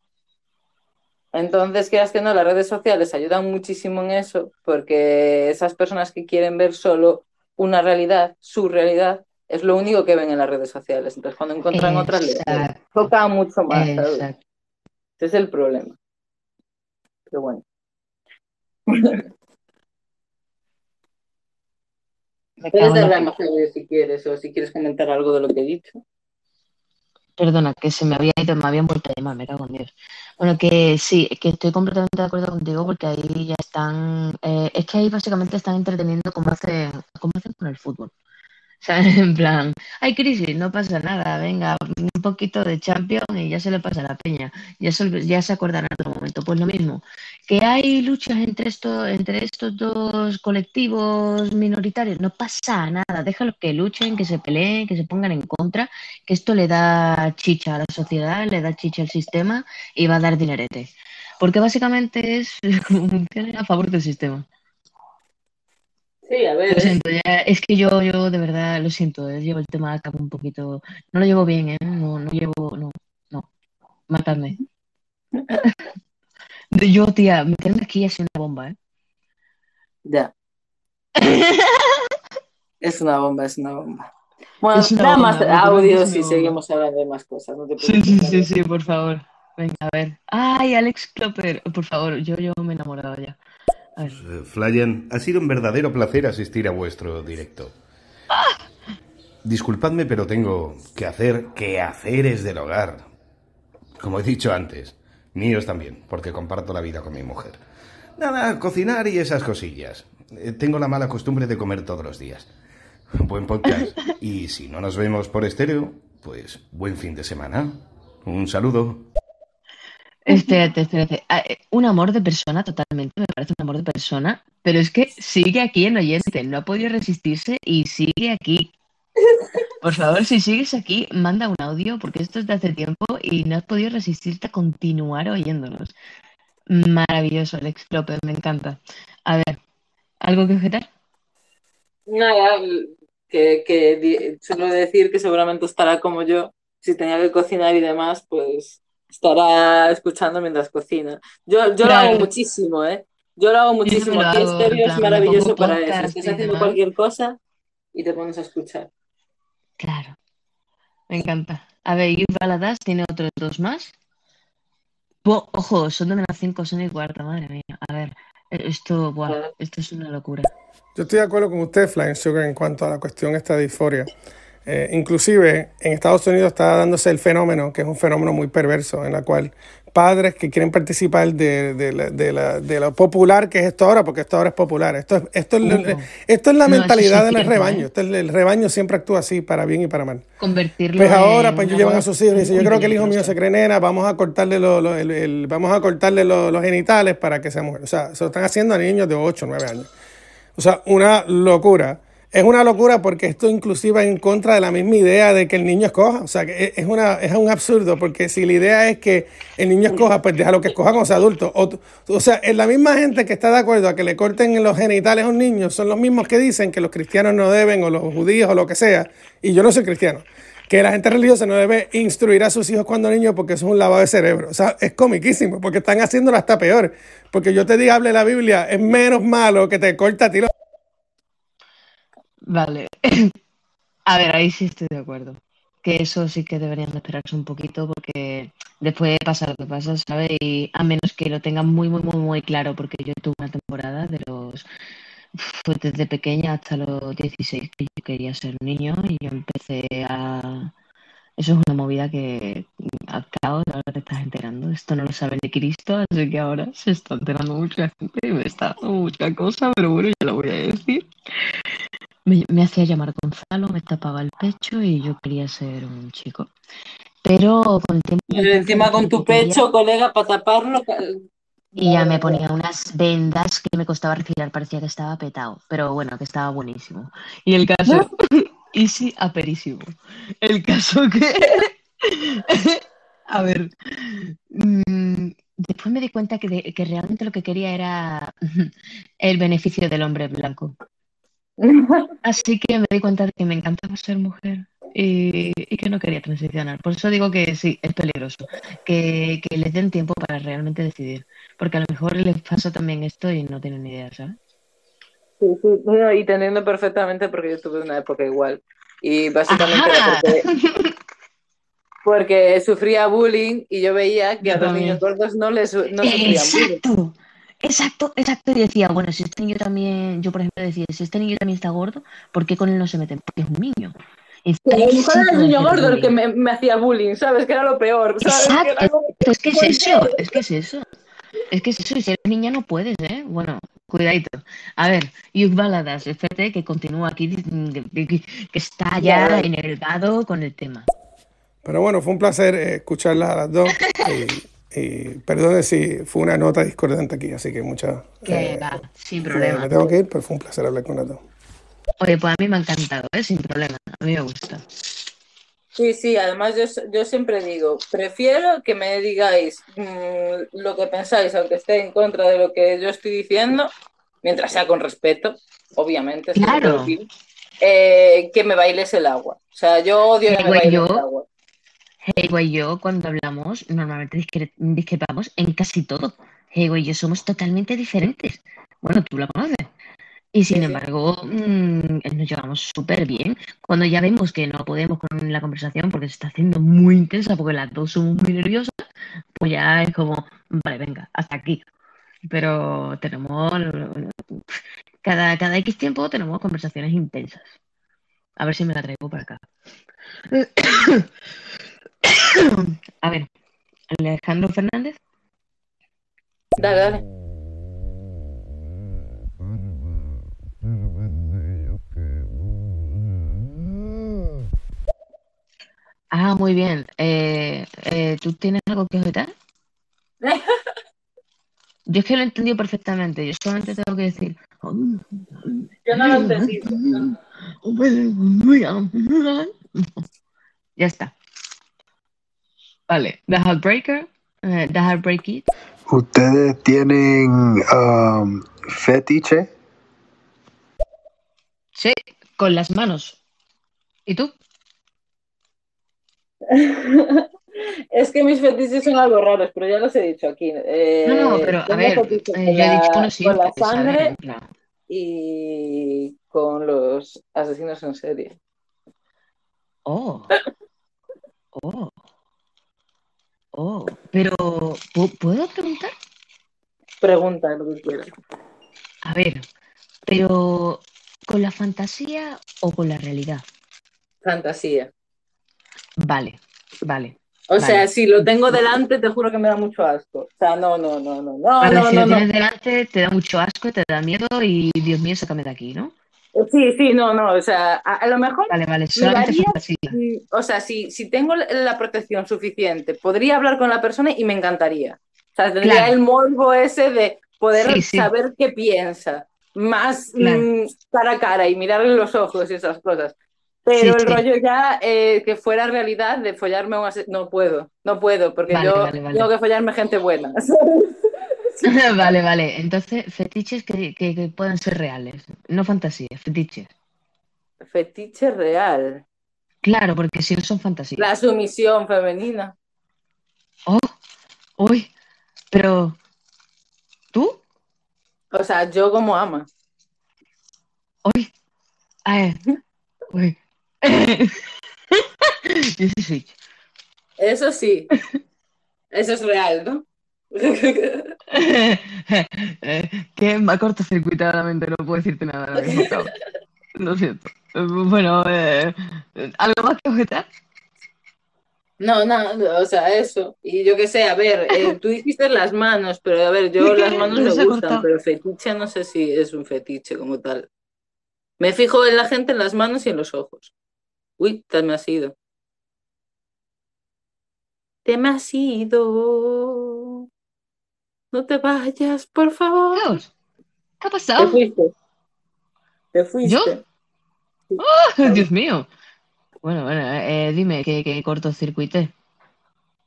S1: Entonces, quieras que no, las redes sociales ayudan muchísimo en eso, porque esas personas que quieren ver solo una realidad, su realidad, es lo único que ven en las redes sociales. Entonces, cuando encuentran otras, les toca mucho más. Ese es el problema. Pero bueno. Puedes
S2: en la
S1: audio si quieres, o si quieres comentar algo de lo que he dicho.
S2: Perdona, que se me había ido, me habían vuelto a llamar, me cago en Dios. Bueno, que sí, que estoy completamente de acuerdo contigo porque ahí ya están, eh, es que ahí básicamente están entreteniendo como hacen, como hacen con el fútbol. En plan, hay crisis, no pasa nada, venga, un poquito de Champions y ya se le pasa la peña, ya se, ya se acordará en otro momento. Pues lo mismo, que hay luchas entre estos, entre estos dos colectivos minoritarios, no pasa nada, déjalos que luchen, que se peleen, que se pongan en contra, que esto le da chicha a la sociedad, le da chicha al sistema y va a dar dinerete. Porque básicamente es a favor del sistema.
S1: Sí, a ver,
S2: Lo
S1: es-
S2: siento, ya, es que yo, yo de verdad lo siento, eh, llevo el tema a cabo un poquito, no lo llevo bien, ¿eh? No, no llevo, no, no, matadme. Yo, tía, meterme aquí es una bomba, ¿eh?
S1: ya. Es una bomba, es una bomba. Bueno,
S2: Es una
S1: da
S2: bomba,
S1: más audios y seguimos hablando de más cosas, no te
S2: Sí, sí, sí, sí, por favor. Venga, a ver. Ay, Alex Klopper, por favor, yo, yo me he enamorado ya.
S7: Eh, Flyan, ha sido un verdadero placer asistir a vuestro directo. Disculpadme, pero tengo que hacer quehaceres del hogar. Como he dicho antes, míos también, porque comparto la vida con mi mujer. Nada, cocinar y esas cosillas. Eh, Tengo la mala costumbre de comer todos los días. Buen podcast. Y si no nos vemos por estéreo, pues buen fin de semana. Un saludo.
S2: Espérate, espérate. Ah, eh, Un amor de persona, totalmente, me parece un amor de persona, pero es que sigue aquí en oyente, no ha podido resistirse y sigue aquí. Por favor, si sigues aquí, manda un audio, porque esto es de hace tiempo y no has podido resistirte a continuar oyéndonos. Maravilloso, Alex López, me encanta. A ver, ¿algo que objetar?
S1: Nada, que, que decir que seguramente estará como yo. Si tenía que cocinar y demás, pues estará escuchando mientras cocina. Yo, yo lo hago
S2: Claro.
S1: muchísimo, ¿eh? Yo lo hago muchísimo.
S2: lo
S1: Aquí estéreo es maravilloso para eso. Estás
S2: y
S1: haciendo
S2: demás.
S1: cualquier cosa y te pones a escuchar.
S2: Claro, me encanta. A ver, Youth Baladas tiene otros dos más. Bo- ojo, son de menos 5, son y cuarta, madre mía. A ver, eh, esto, buah, esto es una locura.
S9: Yo estoy de acuerdo con usted, Flying Sugar, en cuanto a la cuestión esta de disforia. Eh, inclusive en Estados Unidos está dándose el fenómeno, que es un fenómeno muy perverso, en la cual padres que quieren participar de, de la- de la- de lo popular que es esto ahora, porque esto ahora es popular. Esto es, esto es, esto es la
S2: no,
S9: mentalidad del rebaño. Esto es- el rebaño siempre actúa así, para bien y para mal.
S2: Convertirlo
S9: Pues ahora, pues ellos llevan a sus hijos y dicen, yo creo que el hijo mío se cree nena, vamos a cortarle, lo- lo- el- el- vamos a cortarle lo- los genitales para que sea mujer. O sea, se lo están haciendo a niños de 8 o 9 años. O sea, una locura. Es una locura porque esto inclusive en contra de la misma idea de que el niño escoja. O sea, que es- una, es un absurdo porque si la idea es que el niño escoja, pues déjalo que escoja cuando sea adulto. O, o sea, es la misma gente que está de acuerdo a que le corten los genitales a un niño, son los mismos que dicen que los cristianos no deben, o los judíos, o lo que sea. Y yo no soy cristiano. Que la gente religiosa no debe instruir a sus hijos cuando niños porque eso es un lavado de cerebro. O sea, es comiquísimo porque están haciéndolo hasta peor. Porque yo te diga, hable la Biblia, es menos malo que te corta a ti los
S2: Vale. A ver, ahí sí estoy de acuerdo. Que eso sí que deberían de esperarse un poquito porque después pasa lo que pasa, ¿sabes? Y a menos que lo tengan muy, muy, muy, muy claro, porque yo tuve una temporada de los... Fue desde pequeña hasta los 16 que yo quería ser niño y yo empecé a... Eso es una movida que a caos, ahora te estás enterando. Esto no lo sabe ni Cristo, así que ahora se está enterando mucha gente y me está dando mucha cosa, pero bueno, ya lo voy a decir. Me, me hacía llamar Gonzalo, me tapaba el pecho y yo quería ser un chico. Pero con el tiempo
S1: Y encima con tu pecho, colega, para taparlo.
S2: y ya me ponía unas vendas que me costaba respirar, parecía que estaba petado, pero bueno, que estaba buenísimo. Y el caso, easy aperísimo. El caso que, a ver, mm, después me di cuenta que, de- que realmente lo que quería era el beneficio del hombre blanco. Así que me di cuenta de que me encantaba ser mujer y, y que no quería transicionar. Por eso digo que sí, es peligroso, que, que les den tiempo para realmente decidir, porque a lo mejor les pasa también esto y no tienen ni idea, ¿sabes?
S1: Sí, sí, no, y te entiendo perfectamente porque yo tuve una época igual. Y básicamente era porque, porque sufría bullying y yo veía que
S2: Yo
S1: a los niños gordos no les no sufrían bullying.
S2: Exacto, exacto. Y decía, bueno, si este niño también, yo por ejemplo decía, si este niño también está gordo, ¿por qué con él no se meten? Porque es un niño.
S1: Que era el niño gordo el que me, me hacía bullying, ¿sabes? Que era lo peor, ¿sabes? Que
S2: Exacto, es que es
S1: ¿por
S2: eso, es que es eso. Es que es eso, y si eres niña no puedes, ¿eh? Bueno, cuidadito. A ver, Yuk Baladas, espérate que continúa aquí, que que está
S1: Ya,
S2: enervado con el tema.
S9: Pero bueno, fue un placer eh, escucharlas a las dos. Y, y perdone si fue una nota discordante aquí, así que muchas.
S2: Que
S9: eh,
S2: va, sin
S9: me,
S2: problema.
S9: me tengo que ir, pero fue un placer hablar con dos.
S2: Oye, pues a mí me ha encantado, ¿eh? Sin problema, a mí me gusta.
S1: Sí, sí, además yo, yo siempre digo, prefiero que me digáis mm, lo que pensáis, aunque esté en contra de lo que yo estoy diciendo, mientras sea con respeto, obviamente,
S2: Claro.
S1: eh, que me bailes el agua. O sea, yo odio que me bailes el agua.
S2: Hey, güey, yo cuando hablamos normalmente discre- discrepamos en casi todo. Hey, güey, yo somos totalmente diferentes. Bueno, tú la conoces. Y sin embargo, mm, nos llevamos súper bien. Cuando ya vemos que no podemos con la conversación porque se está haciendo muy intensa, porque las dos somos muy nerviosas, pues ya es como, vale, venga, hasta aquí. Pero tenemos, cada, cada X tiempo tenemos conversaciones intensas. A ver si me la traigo para acá. A ver, Alejandro Fernández.
S1: Dale, dale.
S2: Ah, muy bien. Eh, eh, ¿tú tienes algo que objetar? Yo es que lo he entendido perfectamente. Yo solamente tengo que decir.
S1: Yo no lo entendí.
S2: Ya está. Vale. The Heartbreaker. eh, The Heartbreak Kid.
S3: ¿Ustedes tienen um, fetiche?
S2: Sí, con las manos. ¿Y tú?
S1: Es que mis fetiches son algo raros, pero ya los he dicho aquí. Eh,
S2: No, no, pero a ver, eh,
S1: con
S2: yo he dicho
S1: la-
S2: uno
S1: con
S2: simple,
S1: la
S2: ¿sabes?
S1: sangre y con los asesinos en serie.
S2: Oh. Oh. Oh. Pero, ¿pu- ¿puedo preguntar?
S1: Pregunta lo que quieras.
S2: A ver, pero ¿con la fantasía o con la realidad?
S1: Fantasía.
S2: Vale, vale.
S1: O
S2: Vale.
S1: sea, si lo tengo delante, te juro que me da mucho asco. O sea, no, no, no, no, no,
S2: Vale,
S1: no,
S2: si
S1: no,
S2: lo
S1: no.
S2: tienes delante, te da mucho asco, te da miedo y Dios mío, sácame de aquí, ¿no?
S1: Sí, sí, no, no. O sea, a, a lo mejor
S2: Vale, vale,
S1: me
S2: solamente
S1: daría, o sea, si, si tengo la- protección suficiente, podría hablar con la persona y me encantaría. O sea, tendría
S2: Claro.
S1: el morbo ese de poder
S2: Sí, sí.
S1: saber qué piensa, más
S2: Claro.
S1: mm, cara a cara y mirarle los ojos y esas cosas. Pero
S2: Sí,
S1: el rollo ya eh, que fuera realidad de follarme a un no puedo, no puedo, porque
S2: Vale,
S1: yo
S2: vale.
S1: tengo que follarme gente buena.
S2: Vale, vale. Entonces, fetiches que, que, que puedan ser reales, no fantasías, fetiches.
S1: Fetiche real.
S2: Claro, porque si no son fantasías.
S1: La sumisión femenina.
S2: Oh, uy, pero ¿tú?
S1: O sea, yo como ama.
S2: Uy, ay, uy.
S1: Eso sí. Eso es real, ¿no?
S2: Que me ha cortocircuitado la mente, no puedo decirte nada ahora mismo. Lo siento. Bueno, eh, ¿algo más que objetar?
S1: No, no, o sea, eso. Y yo qué sé, a ver, eh, tú dijiste las manos, pero a ver, yo las manos me gustan,
S2: cortado.
S1: pero fetiche no sé si es un fetiche como tal. Me fijo en la gente en las manos y en los ojos. Uy, te me has ido. Te me has ido. No te vayas, por favor.
S2: Dios, ¿qué ha
S1: Te
S2: pasado?
S1: fuiste. Te
S2: ¿Yo?
S1: fuiste.
S2: ¡Oh, Dios mío! Bueno, bueno, eh, dime que, que cortocircuité.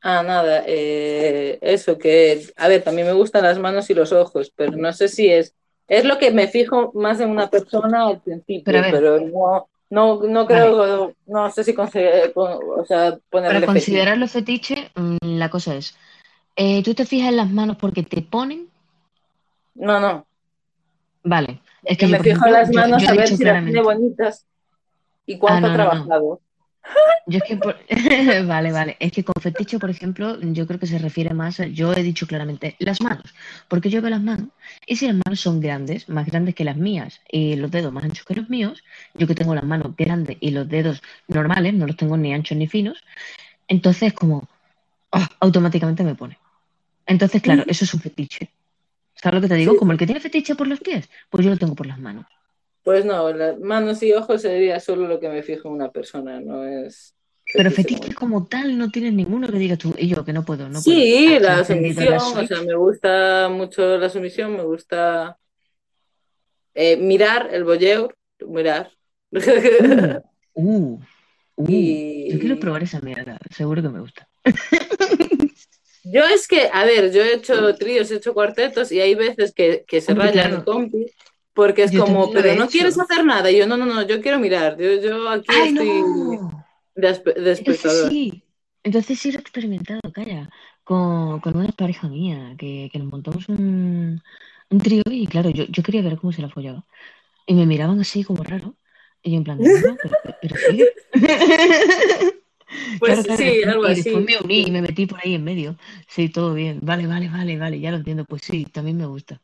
S1: Ah, nada, eh, eso que, a ver, también me gustan las manos y los ojos, pero no sé si es, es lo que me fijo más en una persona al principio,
S2: Pero
S1: no, no, no creo, no sé si conse- con- o sea, ponerle
S2: Para
S1: fetiche.
S2: considerarlo fetiche, mm, la cosa es, eh, ¿tú te fijas en las manos porque te ponen?
S1: No, no,
S2: Vale, es
S1: que
S2: yo,
S1: me fijo en las manos
S2: yo
S1: a ver si las tiene bonitas y
S2: ah,
S1: cuánto ha
S2: no, no,
S1: trabajado.
S2: yo es que, por- vale, vale, es que con fetiche, por ejemplo, yo creo que se refiere más, a- yo he dicho claramente, las manos, porque yo veo las manos, y si las manos son grandes, más grandes que las mías, y los dedos más anchos que los míos, yo que tengo las manos grandes y los dedos normales, no los tengo ni anchos ni finos, entonces como, ah, automáticamente me pone. Entonces, claro, eso es un fetiche. ¿Sabes lo que te digo?
S1: Sí,
S2: Como el que tiene fetiche por los pies, pues yo lo tengo por las manos.
S1: Pues no, las manos y ojos sería solo lo que me fijo en una persona, no es
S2: Pero
S1: fetiche como
S2: tal no tienes ninguno que digas tú, y yo que no puedo, no puedo.
S1: Sí,
S2: ¿Has
S1: la sumisión, o sea, me gusta mucho la sumisión, me gusta eh, mirar el voyeur, mirar.
S2: Uh, uh, uh. Yo quiero probar esa mierda, seguro que me gusta.
S1: yo es que, a ver, yo he hecho tríos, he hecho cuartetos y hay veces que, que se
S2: Hombre,
S1: raya
S2: claro.
S1: mi compi porque es
S2: Yo
S1: como, pero no
S2: hecho.
S1: quieres hacer nada. Y yo, no, no, no, yo quiero mirar, yo, yo aquí
S2: ¡Ay,
S1: estoy
S2: no!
S1: de, espe- de
S2: Entonces
S1: espectador.
S2: sí, entonces sí lo he experimentado, calla, con, con una pareja mía, que, que nos montamos un, un trío y claro, yo, yo quería ver cómo se la follaba. Y me miraban así como raro. Y yo en plan, no, pero, pero sigue.
S1: Pues
S2: Claro,
S1: sí, algo
S2: y después
S1: así.
S2: me uní y me metí por ahí en medio. Sí, todo bien. Vale, vale, vale, vale, ya lo entiendo. Pues sí, también me gusta.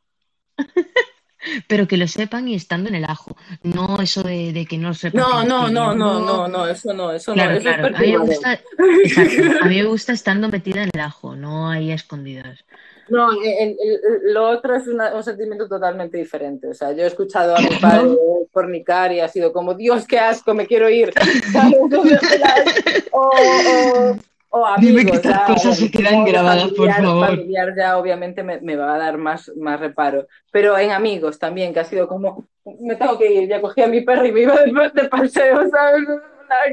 S2: Pero que lo sepan y estando en el ajo. No eso de, de que no sepan que
S1: No,
S2: lo
S1: no, no, no, no, no, eso no, eso no,
S2: Claro,
S1: eso es.
S2: A mí me gusta, exacto. A mí me gusta estando metida en el ajo, no ahí a escondidas.
S1: No, el- el- el- lo otro es una- un sentimiento totalmente diferente. O sea, yo he escuchado a mi padre fornicar y ha sido como, Dios, qué asco, me quiero ir. O, o, o
S2: Dime que
S1: amigos,
S2: estas cosas se quedan grabadas, por favor.
S1: familiar ya obviamente me, me va a dar más, más reparo. Pero en amigos también, que ha sido como, me tengo que ir, ya cogí a mi perro y me iba de, de paseo, ¿sabes?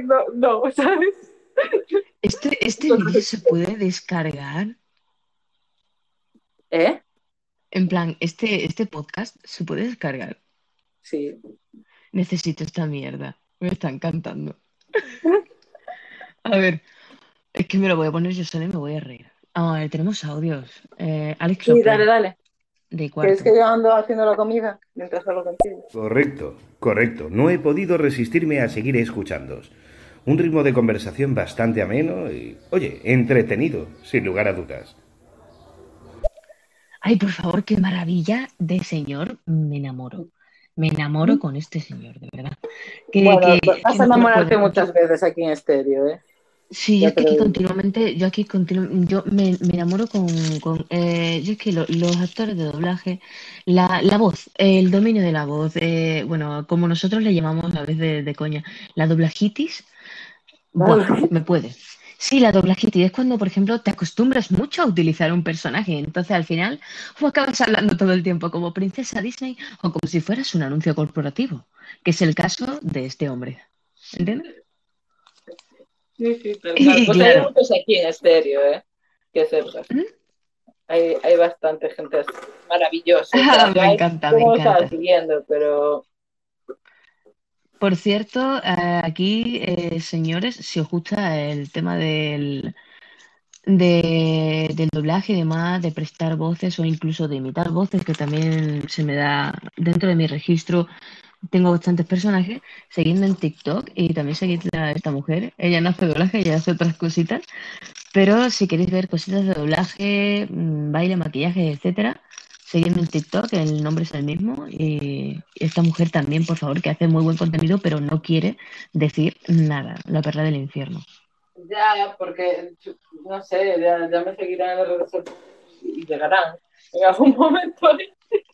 S1: No, no, ¿sabes?
S2: Este, este vídeo se puede descargar.
S1: ¿Eh?
S2: En plan, este, este podcast se puede descargar.
S1: Sí.
S2: Necesito esta mierda. Me está encantando. A ver, es que me lo voy a poner yo sola y me voy a reír. A ver, tenemos audios. Eh, Alex
S1: Sí, dale, dale.
S2: de
S1: Que es
S2: cuarto.
S1: que yo ando haciendo la comida mientras hablo contigo.
S7: Correcto, correcto. No he podido resistirme a seguir escuchándoos. Un ritmo de conversación bastante ameno y, oye, entretenido, sin lugar a dudas.
S2: Ay, por favor, qué maravilla de señor. Me enamoro. Me enamoro con este señor, de verdad. Que,
S1: Bueno,
S2: que-
S1: vas
S2: que
S1: a
S2: no
S1: enamorarte muchas veces aquí en estéreo, ¿eh?
S2: Sí, yo es que aquí continuamente, yo aquí continuamente, yo me, me enamoro con, con eh, yo es que lo- los actores de doblaje, la, la voz, el dominio de la voz, eh, bueno, como nosotros le llamamos a veces de, de coña, la doblajitis, buah, me puede. Sí, la doblajitis es cuando, por ejemplo, te acostumbras mucho a utilizar un personaje, entonces al final o acabas hablando todo el tiempo como princesa Disney o como si fueras un anuncio corporativo, que es el caso de este hombre. ¿Entiendes?
S1: Sí, sí, tal cual. Pues hay
S2: claro.
S1: muchos aquí en estéreo, ¿eh? Que sepas.
S2: ¿Mm?
S1: Hay, hay bastante gente maravillosa. O
S2: Ah,
S1: sea,
S2: me encanta, me encanta.
S1: siguiendo, pero
S2: Por cierto, eh, aquí, eh, señores, si os gusta el tema del, de- del doblaje y demás, de prestar voces o incluso de imitar voces, que también se me da dentro de mi registro, tengo bastantes personajes, seguidme en TikTok y también seguidla a esta mujer. Ella no hace doblaje, ella hace otras cositas, pero si queréis ver cositas de doblaje, mm, baile, maquillaje, etcétera, seguidme en TikTok, el nombre es el mismo. Y esta mujer también, por favor, que hace muy buen contenido, pero no quiere decir nada, la perla del infierno.
S1: Ya, porque, no sé, ya, ya me seguirán en las redes sociales y llegarán en algún momento.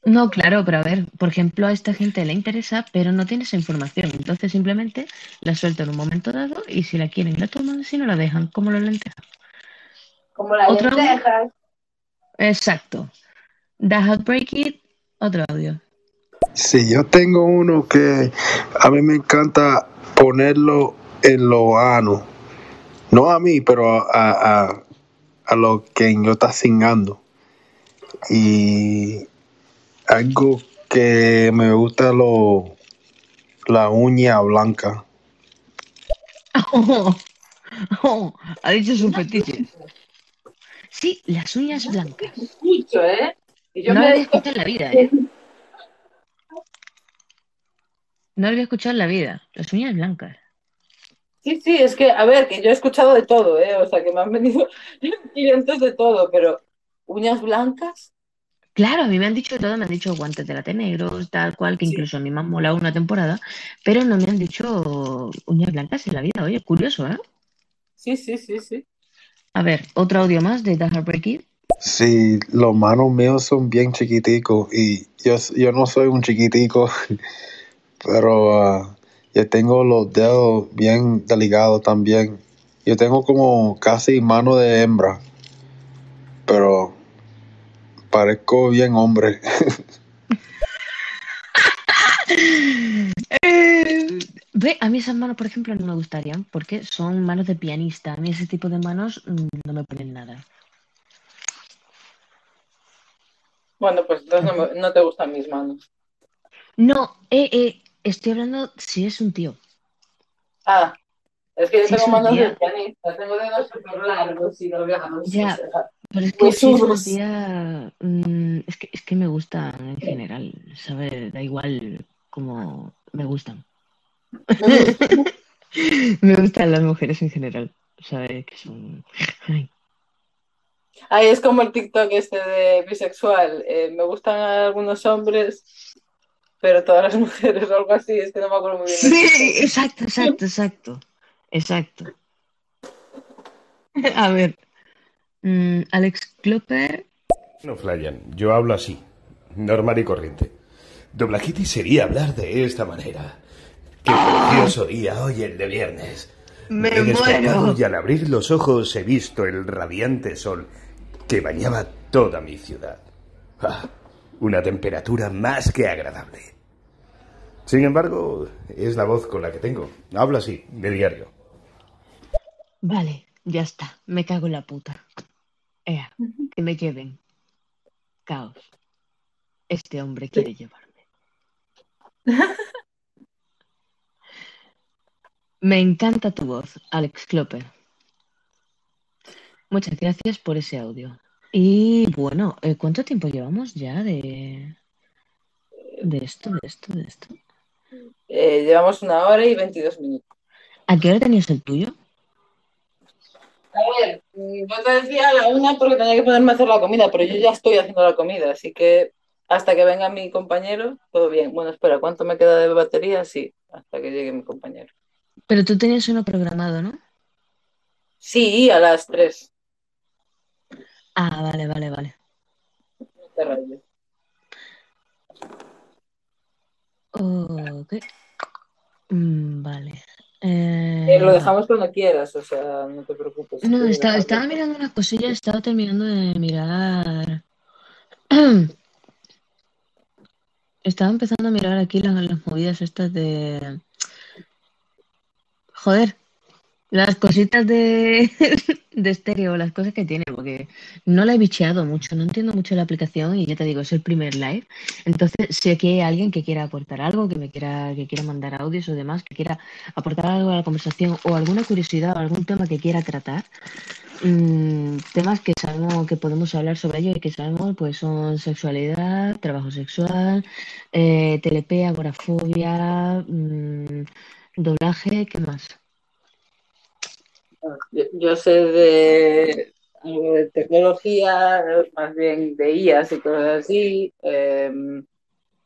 S2: No, claro, pero a ver, por ejemplo, a esta gente le interesa, pero no tiene esa información. Entonces simplemente la suelta en un momento dado y si la quieren la toman, si no la dejan, como las lentejas.
S1: Como
S2: audio.
S1: lentejas.
S2: Exacto. That Heartbreak It, otro audio.
S3: Sí, yo tengo uno que a mí me encanta ponerlo en lo ano. No a mí, pero a, a, a, lo que yo está singando. Y algo que me gusta lo la uña blanca.
S2: Oh, oh, ha dicho sus fetiches. Sí, las uñas blancas.
S1: Escucho, ¿eh? Y yo
S2: No
S1: me
S2: lo había escuchado en la vida, ¿eh? No lo había escuchado en la vida. Las uñas blancas.
S1: Sí, sí, es que, a ver, que yo he escuchado de todo, ¿eh? O sea, que me han venido clientes de todo, pero uñas blancas,
S2: Claro, a mí me han dicho de todo, me han dicho guantes de late negros, tal cual, que
S1: Sí.
S2: incluso a mí me han molado una temporada, pero no me han dicho uñas blancas en la vida. Oye, curioso, ¿eh?
S1: sí, sí, sí, sí.
S2: A ver, otro audio más de The Heartbreak.
S3: Sí, los manos míos son bien chiquiticos y yo, yo no soy un chiquitico, pero ah, yo tengo los dedos bien delicados también. Yo tengo como casi mano de hembra, pero parezco bien hombre.
S2: Eh, ve, a mí esas manos, por ejemplo, no me gustarían porque son manos de pianista. A mí ese tipo de manos mm, no me ponen nada.
S1: Bueno, pues entonces no, me- no te gustan mis manos.
S2: No, eh, eh, estoy hablando si es un tío.
S1: Ah, es que yo
S2: Si
S1: tengo manos de pianista, tengo dedos súper largos y delgados,
S2: ya,
S1: o sea,
S2: pero es que si es mm, es que, es que me gustan en general, ¿sabes? Da igual como me gustan. Me gustan las mujeres en general, ¿sabes? Que son... Ay.
S1: Ahí es como el TikTok este de bisexual. eh, me gustan algunos hombres, pero todas las mujeres o algo así, es que no me acuerdo muy bien
S2: Sí, exacto, exacto, exacto, exacto. A ver, mm, Alex Klopper,
S7: No flayan, yo hablo así, normal y corriente. Doblajiti sería hablar de esta manera. Qué precioso día hoy el de viernes.
S2: Me
S7: he
S2: muero.
S7: y al abrir los ojos he visto el radiante sol que bañaba toda mi ciudad. Ah, una temperatura más que agradable. Sin embargo, es la voz con la que tengo. Hablo así, de diario.
S2: Vale, ya está, me cago en la puta. Ea, que me lleven. Caos. Este hombre quiere llevarme. Me encanta tu voz, Alex Klopper. Muchas gracias por ese audio. Y bueno, eh, ¿cuánto tiempo llevamos ya de, de esto, de esto, de esto?
S1: Eh, llevamos una hora y 22 minutos.
S2: ¿A qué hora tenías el tuyo?
S1: A ver, yo te decía a la una porque tenía que ponerme a hacer la comida, pero yo ya estoy haciendo la comida, así que hasta que venga mi compañero, todo bien. Bueno, espera, ¿cuánto me queda de batería? Sí, hasta que llegue mi compañero.
S2: Pero tú tenías uno programado, ¿no?
S1: Sí, a las tres.
S2: Ah, vale, vale, vale.
S1: No te rayes.
S2: Ok. Mm, vale.
S1: Eh,
S2: Eh,
S1: lo
S2: va.
S1: dejamos cuando quieras, o sea, no te preocupes.
S2: No, estaba mirando unas cosillas, estaba terminando de mirar. Estaba empezando a mirar aquí las, las movidas estas de. Joder, las cositas de, de estéreo, las cosas que tiene, porque no la he bicheado mucho, no entiendo mucho la aplicación y ya te digo, es el primer live. Entonces, si aquí hay alguien que quiera aportar algo, que me quiera, que quiera mandar audios o demás, que quiera aportar algo a la conversación o alguna curiosidad o algún tema que quiera tratar, mm, temas que sabemos que podemos hablar sobre ello y que sabemos pues son sexualidad, trabajo sexual, eh, TLP, agorafobia, mm, doblaje, ¿qué más?
S1: Yo, sé de de tecnología, más bien de IAS y cosas así, eh,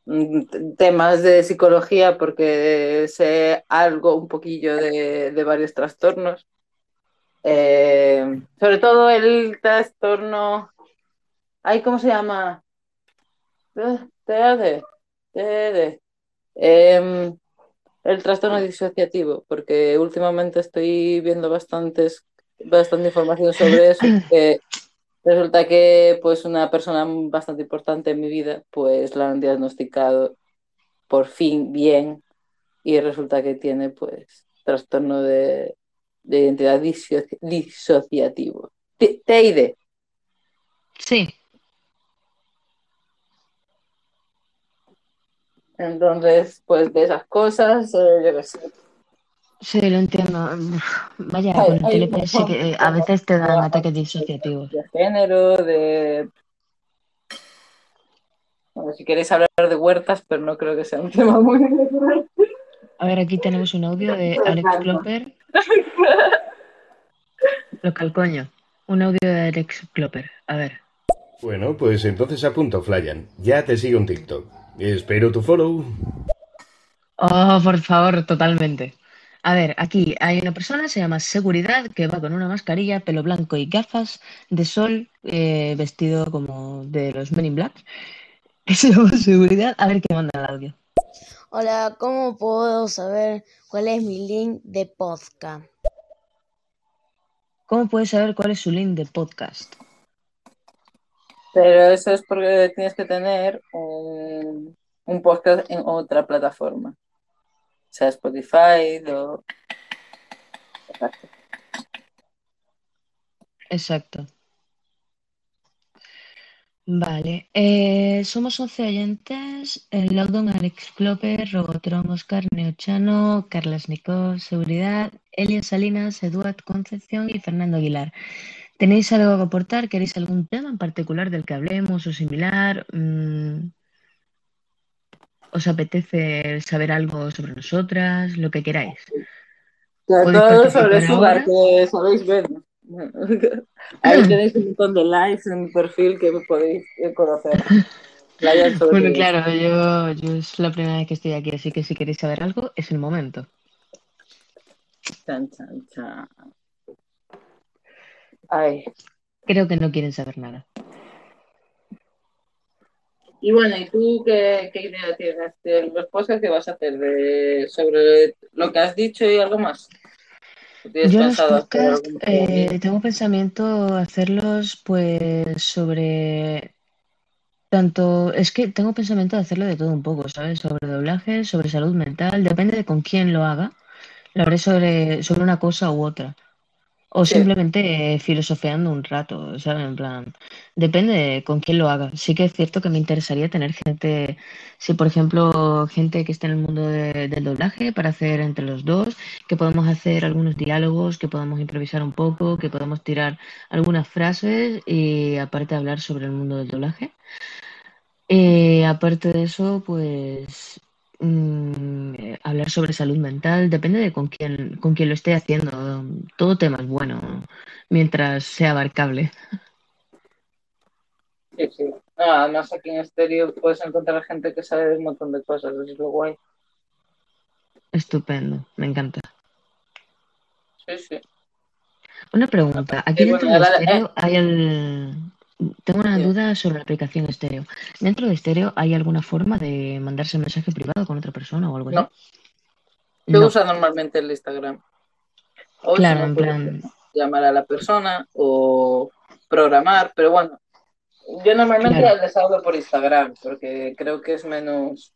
S1: mm, temas de psicología porque sé algo un poquillo de, varios trastornos. Eh, sobre todo el trastorno. Ay, ¿cómo se llama? Em, el trastorno disociativo, porque últimamente estoy viendo bastantes, bastante información sobre eso. que resulta que pues una persona bastante importante en mi vida, pues la han diagnosticado por fin bien y resulta que tiene pues trastorno de, de identidad diso- disociativo. T- TID.
S2: Sí,
S1: Entonces, pues de esas cosas, eh, yo qué sé.
S2: sí, lo entiendo. Vaya,
S1: Hay,
S2: con el
S1: hay un
S2: TLP sí que eh, a veces te dan ataques disociativos.
S1: de género, de... Bueno, si queréis hablar de huertas, pero no creo que sea un tema muy...
S2: A ver, aquí tenemos un audio de Alex Klopper. Local coño. Un audio de Alex Klopper. A ver.
S7: Bueno, pues entonces apunto, Flyan. Ya te sigo en TikTok. Espero tu follow.
S2: Oh, por favor, totalmente. A ver, aquí hay una persona, se llama Seguridad, que va con una mascarilla, pelo blanco y gafas de sol, eh, vestido como de los Men in Black. Se llama Seguridad. A ver qué manda el audio.
S11: Hola, ¿cómo puedo saber cuál es mi link de podcast?
S2: ¿Cómo puedes saber cuál es su link de podcast?
S1: Pero eso es porque tienes que tener un, un podcast en otra plataforma. Sea Spotify o... Exacto.
S2: Vale, eh, somos 11 oyentes, Laudon, Alex Klopper, Robotron, Oscar, Neochano, Carlas Nicol, Seguridad, Elias Salinas, Eduard Concepción y Fernando Aguilar. ¿Tenéis algo que aportar? ¿Queréis algún tema en particular del que hablemos o similar? Mm, ¿Os apetece saber algo sobre nosotras? Lo que queráis.
S1: Todo sobre Sugar,
S2: ahora.
S1: que sabéis ver. Ahí tenéis un montón de likes en mi perfil que me podéis conocer.
S2: Bueno, claro, yo, yo es la primera vez que estoy aquí, así que si queréis saber algo, es el momento.
S1: Chan, chan, chan. Ay.
S2: Creo que no quieren saber nada.
S1: Y bueno, ¿y tú qué, qué idea tienes de los podcasts que vas a hacer de, sobre lo que has dicho y algo más? ¿Tienes
S2: Yo los podcasts eh, tengo pensamiento hacerlos pues sobre tanto, es que tengo pensamiento de hacerlo de todo un poco, ¿sabes? Sobre doblaje, sobre salud mental, depende de con quién lo haga, lo haré sobre, sobre una cosa u otra. O
S1: Sí.
S2: simplemente eh, filosofeando un rato, ¿sabes? En plan, depende de con quién lo haga. Sí que es cierto que me interesaría tener gente, si por ejemplo, gente que esté en el mundo de- del doblaje para hacer entre los dos, que podamos hacer algunos diálogos, que podamos improvisar un poco, que podamos tirar algunas frases y aparte hablar sobre el mundo del doblaje. Eh, aparte de eso, pues mm, eh, hablar sobre salud mental, depende de con quién, con quién lo esté haciendo. Todo tema es bueno, mientras sea abarcable.
S1: Sí, sí. Además aquí en Estéreo puedes encontrar gente que sabe de un montón de cosas, eso es lo guay.
S2: Estupendo, me encanta.
S1: Sí, sí.
S2: Una pregunta, aquí dentro
S1: bueno,
S2: de estéreo hay el... Tengo una duda sobre la aplicación estéreo. ¿Dentro de estéreo hay alguna forma de mandarse mensaje privado con otra persona o algo así?
S1: No. Yo
S2: No,
S1: uso normalmente el Instagram. O
S2: claro, en
S1: pues
S2: plan,
S1: llamar a la persona o programar, pero bueno, yo normalmente
S2: claro.
S1: les hablo por Instagram porque creo que es menos,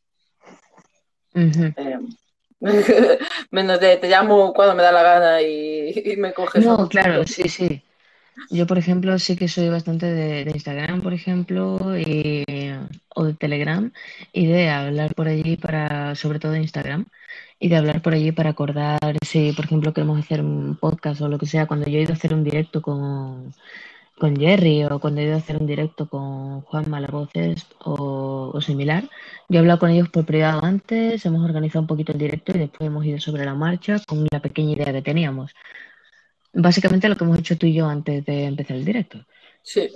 S1: eh, menos de te llamo cuando me da la gana y, y me coges
S2: No,
S1: un
S2: claro, sí, sí. Yo, por ejemplo, sí que soy bastante de, Instagram, por ejemplo, y, o de Telegram, y de hablar por allí para, sobre todo de Instagram, y de hablar por allí para acordar si, por ejemplo, queremos hacer un podcast o lo que sea. Cuando yo he ido a hacer un directo con, con Jerry o cuando he ido a hacer un directo con Juan Malavoces o, o similar, yo he hablado con ellos por privado antes, hemos organizado un poquito el directo y después hemos ido sobre la marcha con la pequeña idea que teníamos. Básicamente lo que hemos hecho tú y yo antes de empezar el directo.
S1: Sí.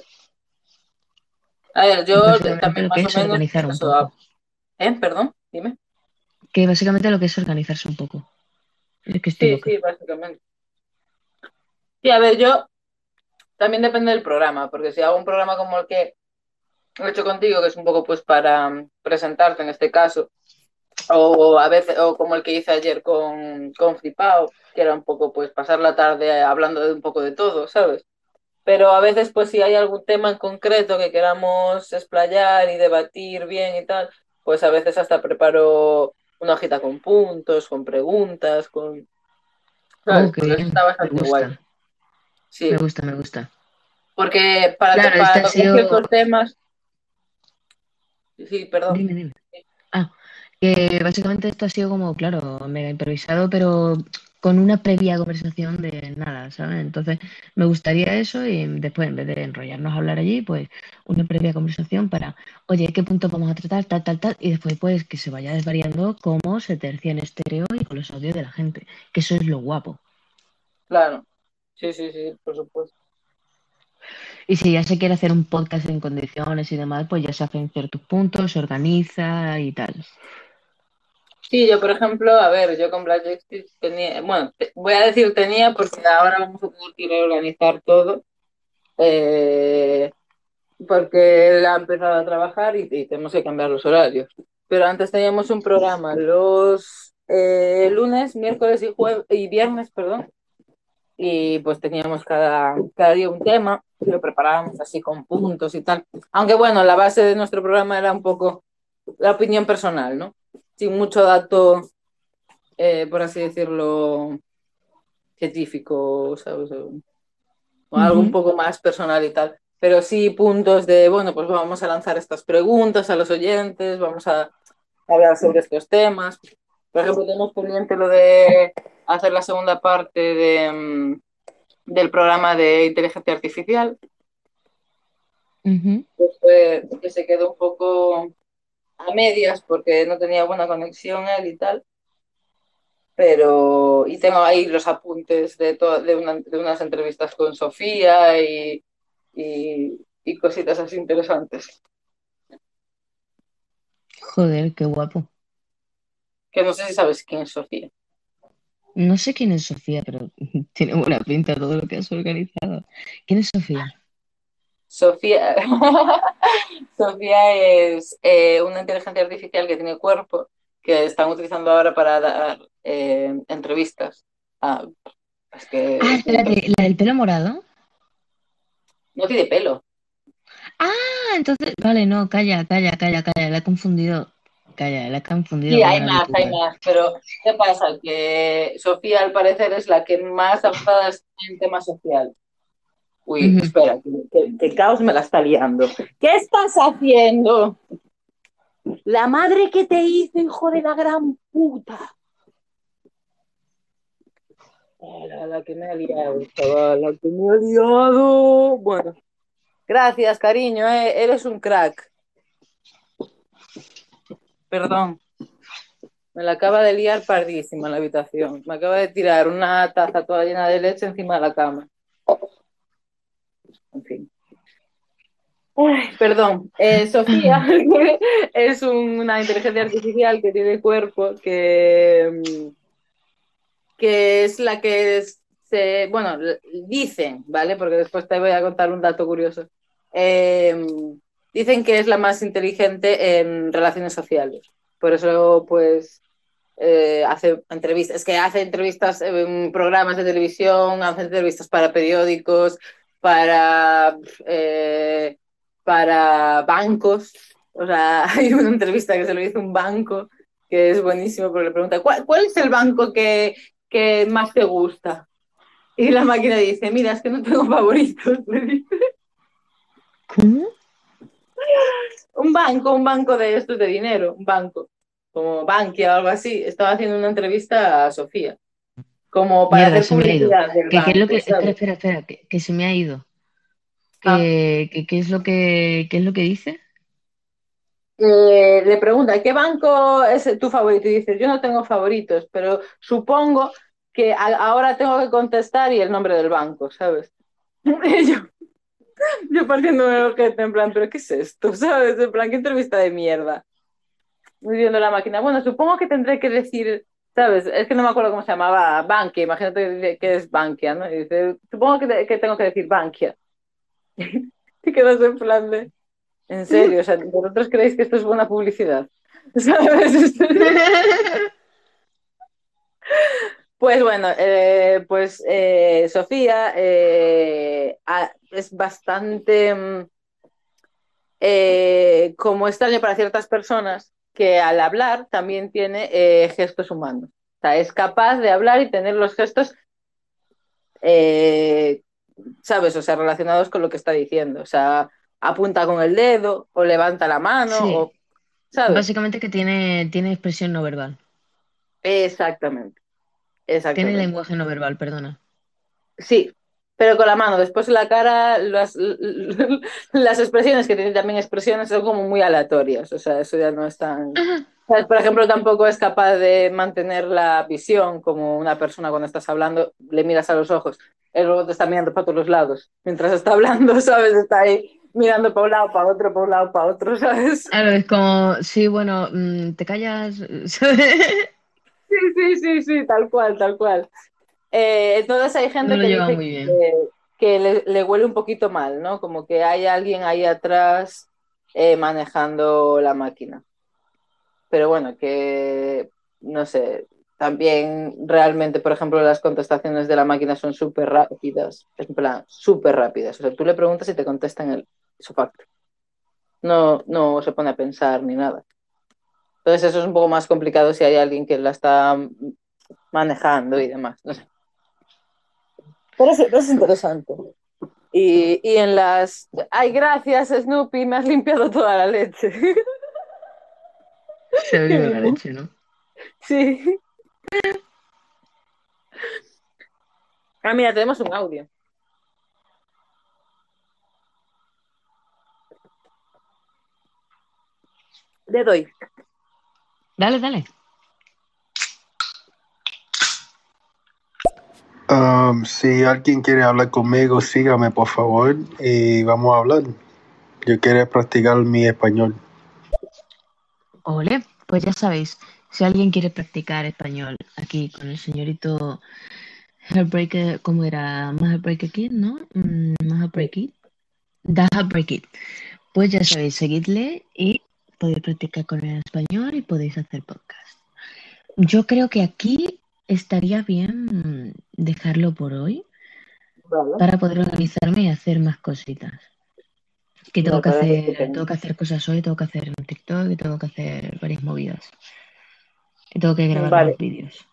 S1: A ver, yo también
S2: lo que es
S1: o menos
S2: organizar un poco.
S1: ¿Eh? Perdón, dime.
S2: Que básicamente lo que es organizarse un poco. Es que estoy
S1: Sí,
S2: loca.
S1: sí, básicamente. Sí, a ver, yo también depende del programa, porque si hago un programa como el que he hecho contigo, que es un poco pues para mm, presentarte en este caso, o a veces, o como el que hice ayer con, con Flipao, que era un poco pues pasar la tarde hablando de un poco de todo, ¿sabes? Pero a veces pues si hay algún tema en concreto que queramos explayar y debatir bien y tal, pues a veces hasta preparo una hojita con puntos, con preguntas, con... ¿sabes?
S2: Ok,
S1: eso está
S2: me
S1: bastante guay.
S2: gusta,
S1: Sí,
S2: me gusta, me gusta.
S1: porque para,
S2: Claro,
S1: para
S2: este sido...
S1: ciertos temas... Sí, perdón.
S2: Dime, dime. Que básicamente esto ha sido como, claro, mega improvisado, pero con una previa conversación de nada, ¿sabes? Entonces, me gustaría eso y después, en vez de enrollarnos a hablar allí, pues una previa conversación para, oye, ¿qué punto vamos a tratar? Tal, tal, tal, y después, pues, que se vaya desvariando cómo se tercia en estéreo y con los audios de la gente, que eso es lo guapo.
S1: Claro, sí, sí, sí, por supuesto.
S2: Y si ya se quiere hacer un podcast en condiciones y demás, pues ya se hacen ciertos puntos, se organiza y tal.
S1: Sí, yo por ejemplo, a ver, yo con Black Justice tenía, bueno, voy a decir tenía porque ahora vamos a tener que reorganizar todo, eh, porque él ha empezado a trabajar y, y tenemos que cambiar los horarios. Pero antes teníamos un programa los eh, lunes, miércoles y jueves y viernes, perdón, y pues teníamos cada, cada día un tema y lo preparábamos así con puntos y tal. Aunque bueno, la base de nuestro programa era un poco la opinión personal, ¿no? Sin mucho dato, eh, por así decirlo, científico, ¿sabes? O algo un poco más personal y tal. Pero sí puntos de, bueno, pues vamos a lanzar estas preguntas a los oyentes, vamos a hablar sobre estos temas. Por ejemplo, tenemos pendiente lo de hacer la segunda parte de, mm, del programa de inteligencia artificial, fue- que se quedó un poco a medias porque no tenía buena conexión él y tal. Pero, y tengo ahí los apuntes de, de, una- de unas entrevistas con Sofía y, y, y cositas así interesantes.
S2: Joder, qué guapo.
S1: Que no sé si sabes quién es Sofía.
S2: No sé quién es Sofía, pero tiene buena pinta todo lo que has organizado. ¿Quién es Sofía?
S1: Sofía, Sofía es eh, una inteligencia artificial que tiene cuerpo que están utilizando ahora para dar eh, entrevistas. Ah, es que
S2: Ah, espérate, ¿la del pelo morado?
S1: no tiene pelo.
S2: Ah, entonces, vale, no, calla, calla, calla, calla, la he confundido. Calla, la he confundido
S1: Sí, hay más, hay más, pero ¿qué pasa? Que Sofía al parecer es la que más avanzada está en temas sociales. Uy, espera, que, que- Caos me la está liando. ¿Qué estás haciendo? La madre que te hizo, hijo de la gran puta. La, la que me ha liado, chaval, la que me ha liado. Bueno, gracias, cariño, eh, eres un crack. Perdón, me la acaba de liar pardísima en la habitación. Me acaba de tirar una taza toda llena de leche encima de la cama. En fin. Ay, perdón. Eh, Sofía es una inteligencia artificial que tiene cuerpo, que, mm, que es la que es- se, bueno, dicen, ¿vale? Porque después te voy a contar un dato curioso. Eh, dicen que es la más inteligente en relaciones sociales. Por eso, pues, eh, hace entrevistas, es que hace entrevistas en programas de televisión, hace entrevistas para periódicos, para, eh, para bancos. O sea, hay una entrevista que se lo hizo un banco que es buenísimo porque le pregunta, ¿cuál, cuál es el banco que, que más te gusta? Y la máquina dice, mira, es que no tengo favoritos. Un banco, un banco de estos de dinero, un banco, como Bankia o algo así. Estaba haciendo una entrevista a Sofía, como para
S2: Mierda,
S1: hacer publicidad del
S2: ¿Qué, qué es lo
S1: banco,
S2: que... Espera, espera, espera, que, que se me ha ido.
S1: Ah.
S2: ¿Qué, es lo que, qué es lo que dice?
S1: Eh, le pregunta, ¿qué banco es tu favorito? Y dice, yo no tengo favoritos, pero supongo que a- ahora tengo que contestar y el nombre del banco, ¿sabes? Y yo, yo partiéndome el ojete, en plan, ¿pero qué es esto? ¿Sabes? En plan, ¿qué entrevista de mierda? Muy viendo la máquina. Bueno, supongo que tendré que decir ¿Sabes? Es que no me acuerdo cómo se llamaba. Bankia, imagínate que es Bankia, ¿no? Y dice, supongo que, te- que tengo que decir Bankia. Y quedas en plan de, en serio, o sea, ¿vosotros creéis que esto es buena publicidad? ¿Sabes? Pues bueno, eh, pues eh, Sofía eh, es bastante mm, como extraño para ciertas personas que al hablar también tiene eh, gestos humanos. O sea, es capaz de hablar y tener los gestos, eh, ¿sabes? O sea, relacionados con lo que está diciendo. O sea, apunta con el dedo o levanta la mano
S2: Sí.
S1: o, ¿sabes?
S2: Básicamente que tiene, tiene expresión no verbal.
S1: Exactamente.
S2: Tiene
S1: Exactamente.
S2: lenguaje no verbal, perdona.
S1: Sí, pero con la mano. Después la cara, las, las expresiones que tienen también expresiones son como muy aleatorias. O sea, eso ya no es tan. ¿Sabes? Por ejemplo, tampoco es capaz de mantener la visión como una persona cuando estás hablando, le miras a los ojos. El robot está mirando para todos los lados. Mientras está hablando, ¿sabes? Está ahí mirando para un lado, para otro, para un lado, para otro, ¿sabes?
S2: Claro, es como, sí, bueno, mm, te callas.
S1: Sí, sí, sí, sí, tal cual, tal cual. Eh, entonces hay gente
S2: No
S1: que dice le, le huele un poquito mal, ¿no? Como que hay alguien ahí atrás eh, manejando la máquina. Pero bueno, que no sé, también realmente, por ejemplo, las contestaciones de la máquina son súper rápidas, en plan, súper rápidas. O sea, tú le preguntas y te contesta en el isofacto. No, no se pone a pensar ni nada. Entonces eso es un poco más complicado si hay alguien que la está manejando y demás. No sé. Pero pero es interesante. Y, y en las... Ay, gracias, Snoopy, me has limpiado toda la leche.
S2: Se bien la leche, ¿no?
S1: Sí. Ah, mira, tenemos un audio. Le doy.
S2: Dale, dale.
S3: Um, si alguien quiere hablar conmigo, sígame por favor y vamos a hablar. Yo quiero practicar mi español.
S2: Ole, pues ya sabéis, si alguien quiere practicar español aquí con el señorito Heartbreaker, ¿cómo era? Más Heartbreaker Kid, ¿no? Mm, Más Heartbreaker Kid. The Heartbreak Kid. Pues ya sabéis, seguidle y podéis practicar con el español y podéis hacer podcast. Yo creo que aquí estaría bien dejarlo por hoy
S1: Vale.
S2: para poder organizarme y hacer más cositas. Que tengo que hacer, tengo que hacer cosas hoy, tengo que hacer un TikTok y tengo que hacer varias movidas. Y tengo que grabar
S1: Vale.
S2: los vídeos.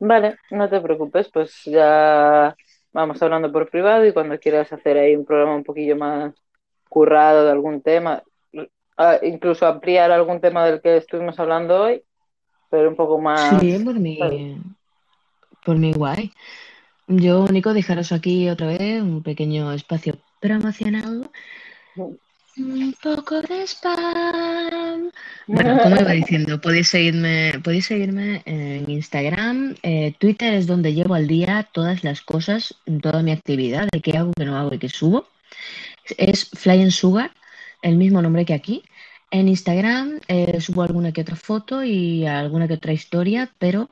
S1: Vale, no te preocupes, pues ya vamos hablando por privado y cuando quieras hacer ahí un programa un poquillo más currado de algún tema, ah, incluso ampliar algún tema del que estuvimos hablando hoy, pero un poco más...
S2: Sí, por mí, por mí guay. Yo, Nico, dejaros aquí otra vez un pequeño espacio promocionado. Un poco de spam. Bueno, como iba diciendo, podéis seguirme, podéis seguirme en Instagram, eh, Twitter es donde llevo al día todas las cosas, toda mi actividad, de qué hago, qué no hago y qué subo. Es Flying Sugar, el mismo nombre que aquí. En Instagram eh, subo alguna que otra foto y alguna que otra historia, pero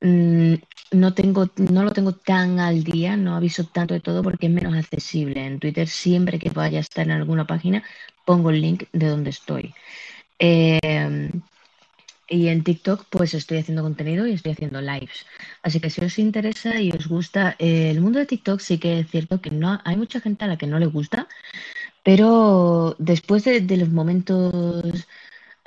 S2: mm, no tengo, no lo tengo tan al día, no aviso tanto de todo porque es menos accesible. En Twitter siempre que vaya a estar en alguna página pongo el link de donde estoy. Eh, y en TikTok pues estoy haciendo contenido y estoy haciendo lives. Así que si os interesa y os gusta el mundo de TikTok, sí que es cierto que no hay mucha gente a la que no le gusta, pero después de, de los momentos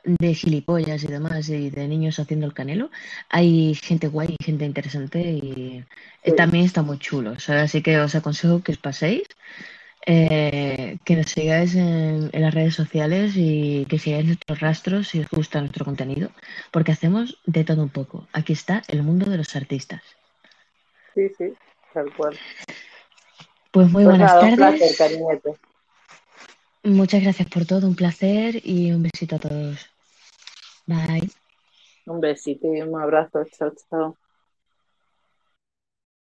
S2: de gilipollas y demás y de niños haciendo el canelo, hay gente guay y gente interesante y
S1: Sí.
S2: también está muy chulo. Así que os aconsejo que os paséis, eh, que nos sigáis en, en las redes sociales y que sigáis nuestros rastros si os gusta nuestro contenido, porque hacemos de todo un poco. Aquí está el mundo de los artistas.
S1: Sí, sí, tal cual.
S2: Pues muy
S1: Pues
S2: buenas
S1: nada, un
S2: tardes.
S1: placer, cariñete.
S2: Muchas gracias por todo, un placer y un besito a todos. Bye.
S1: Un besito y un abrazo. Chao, chao.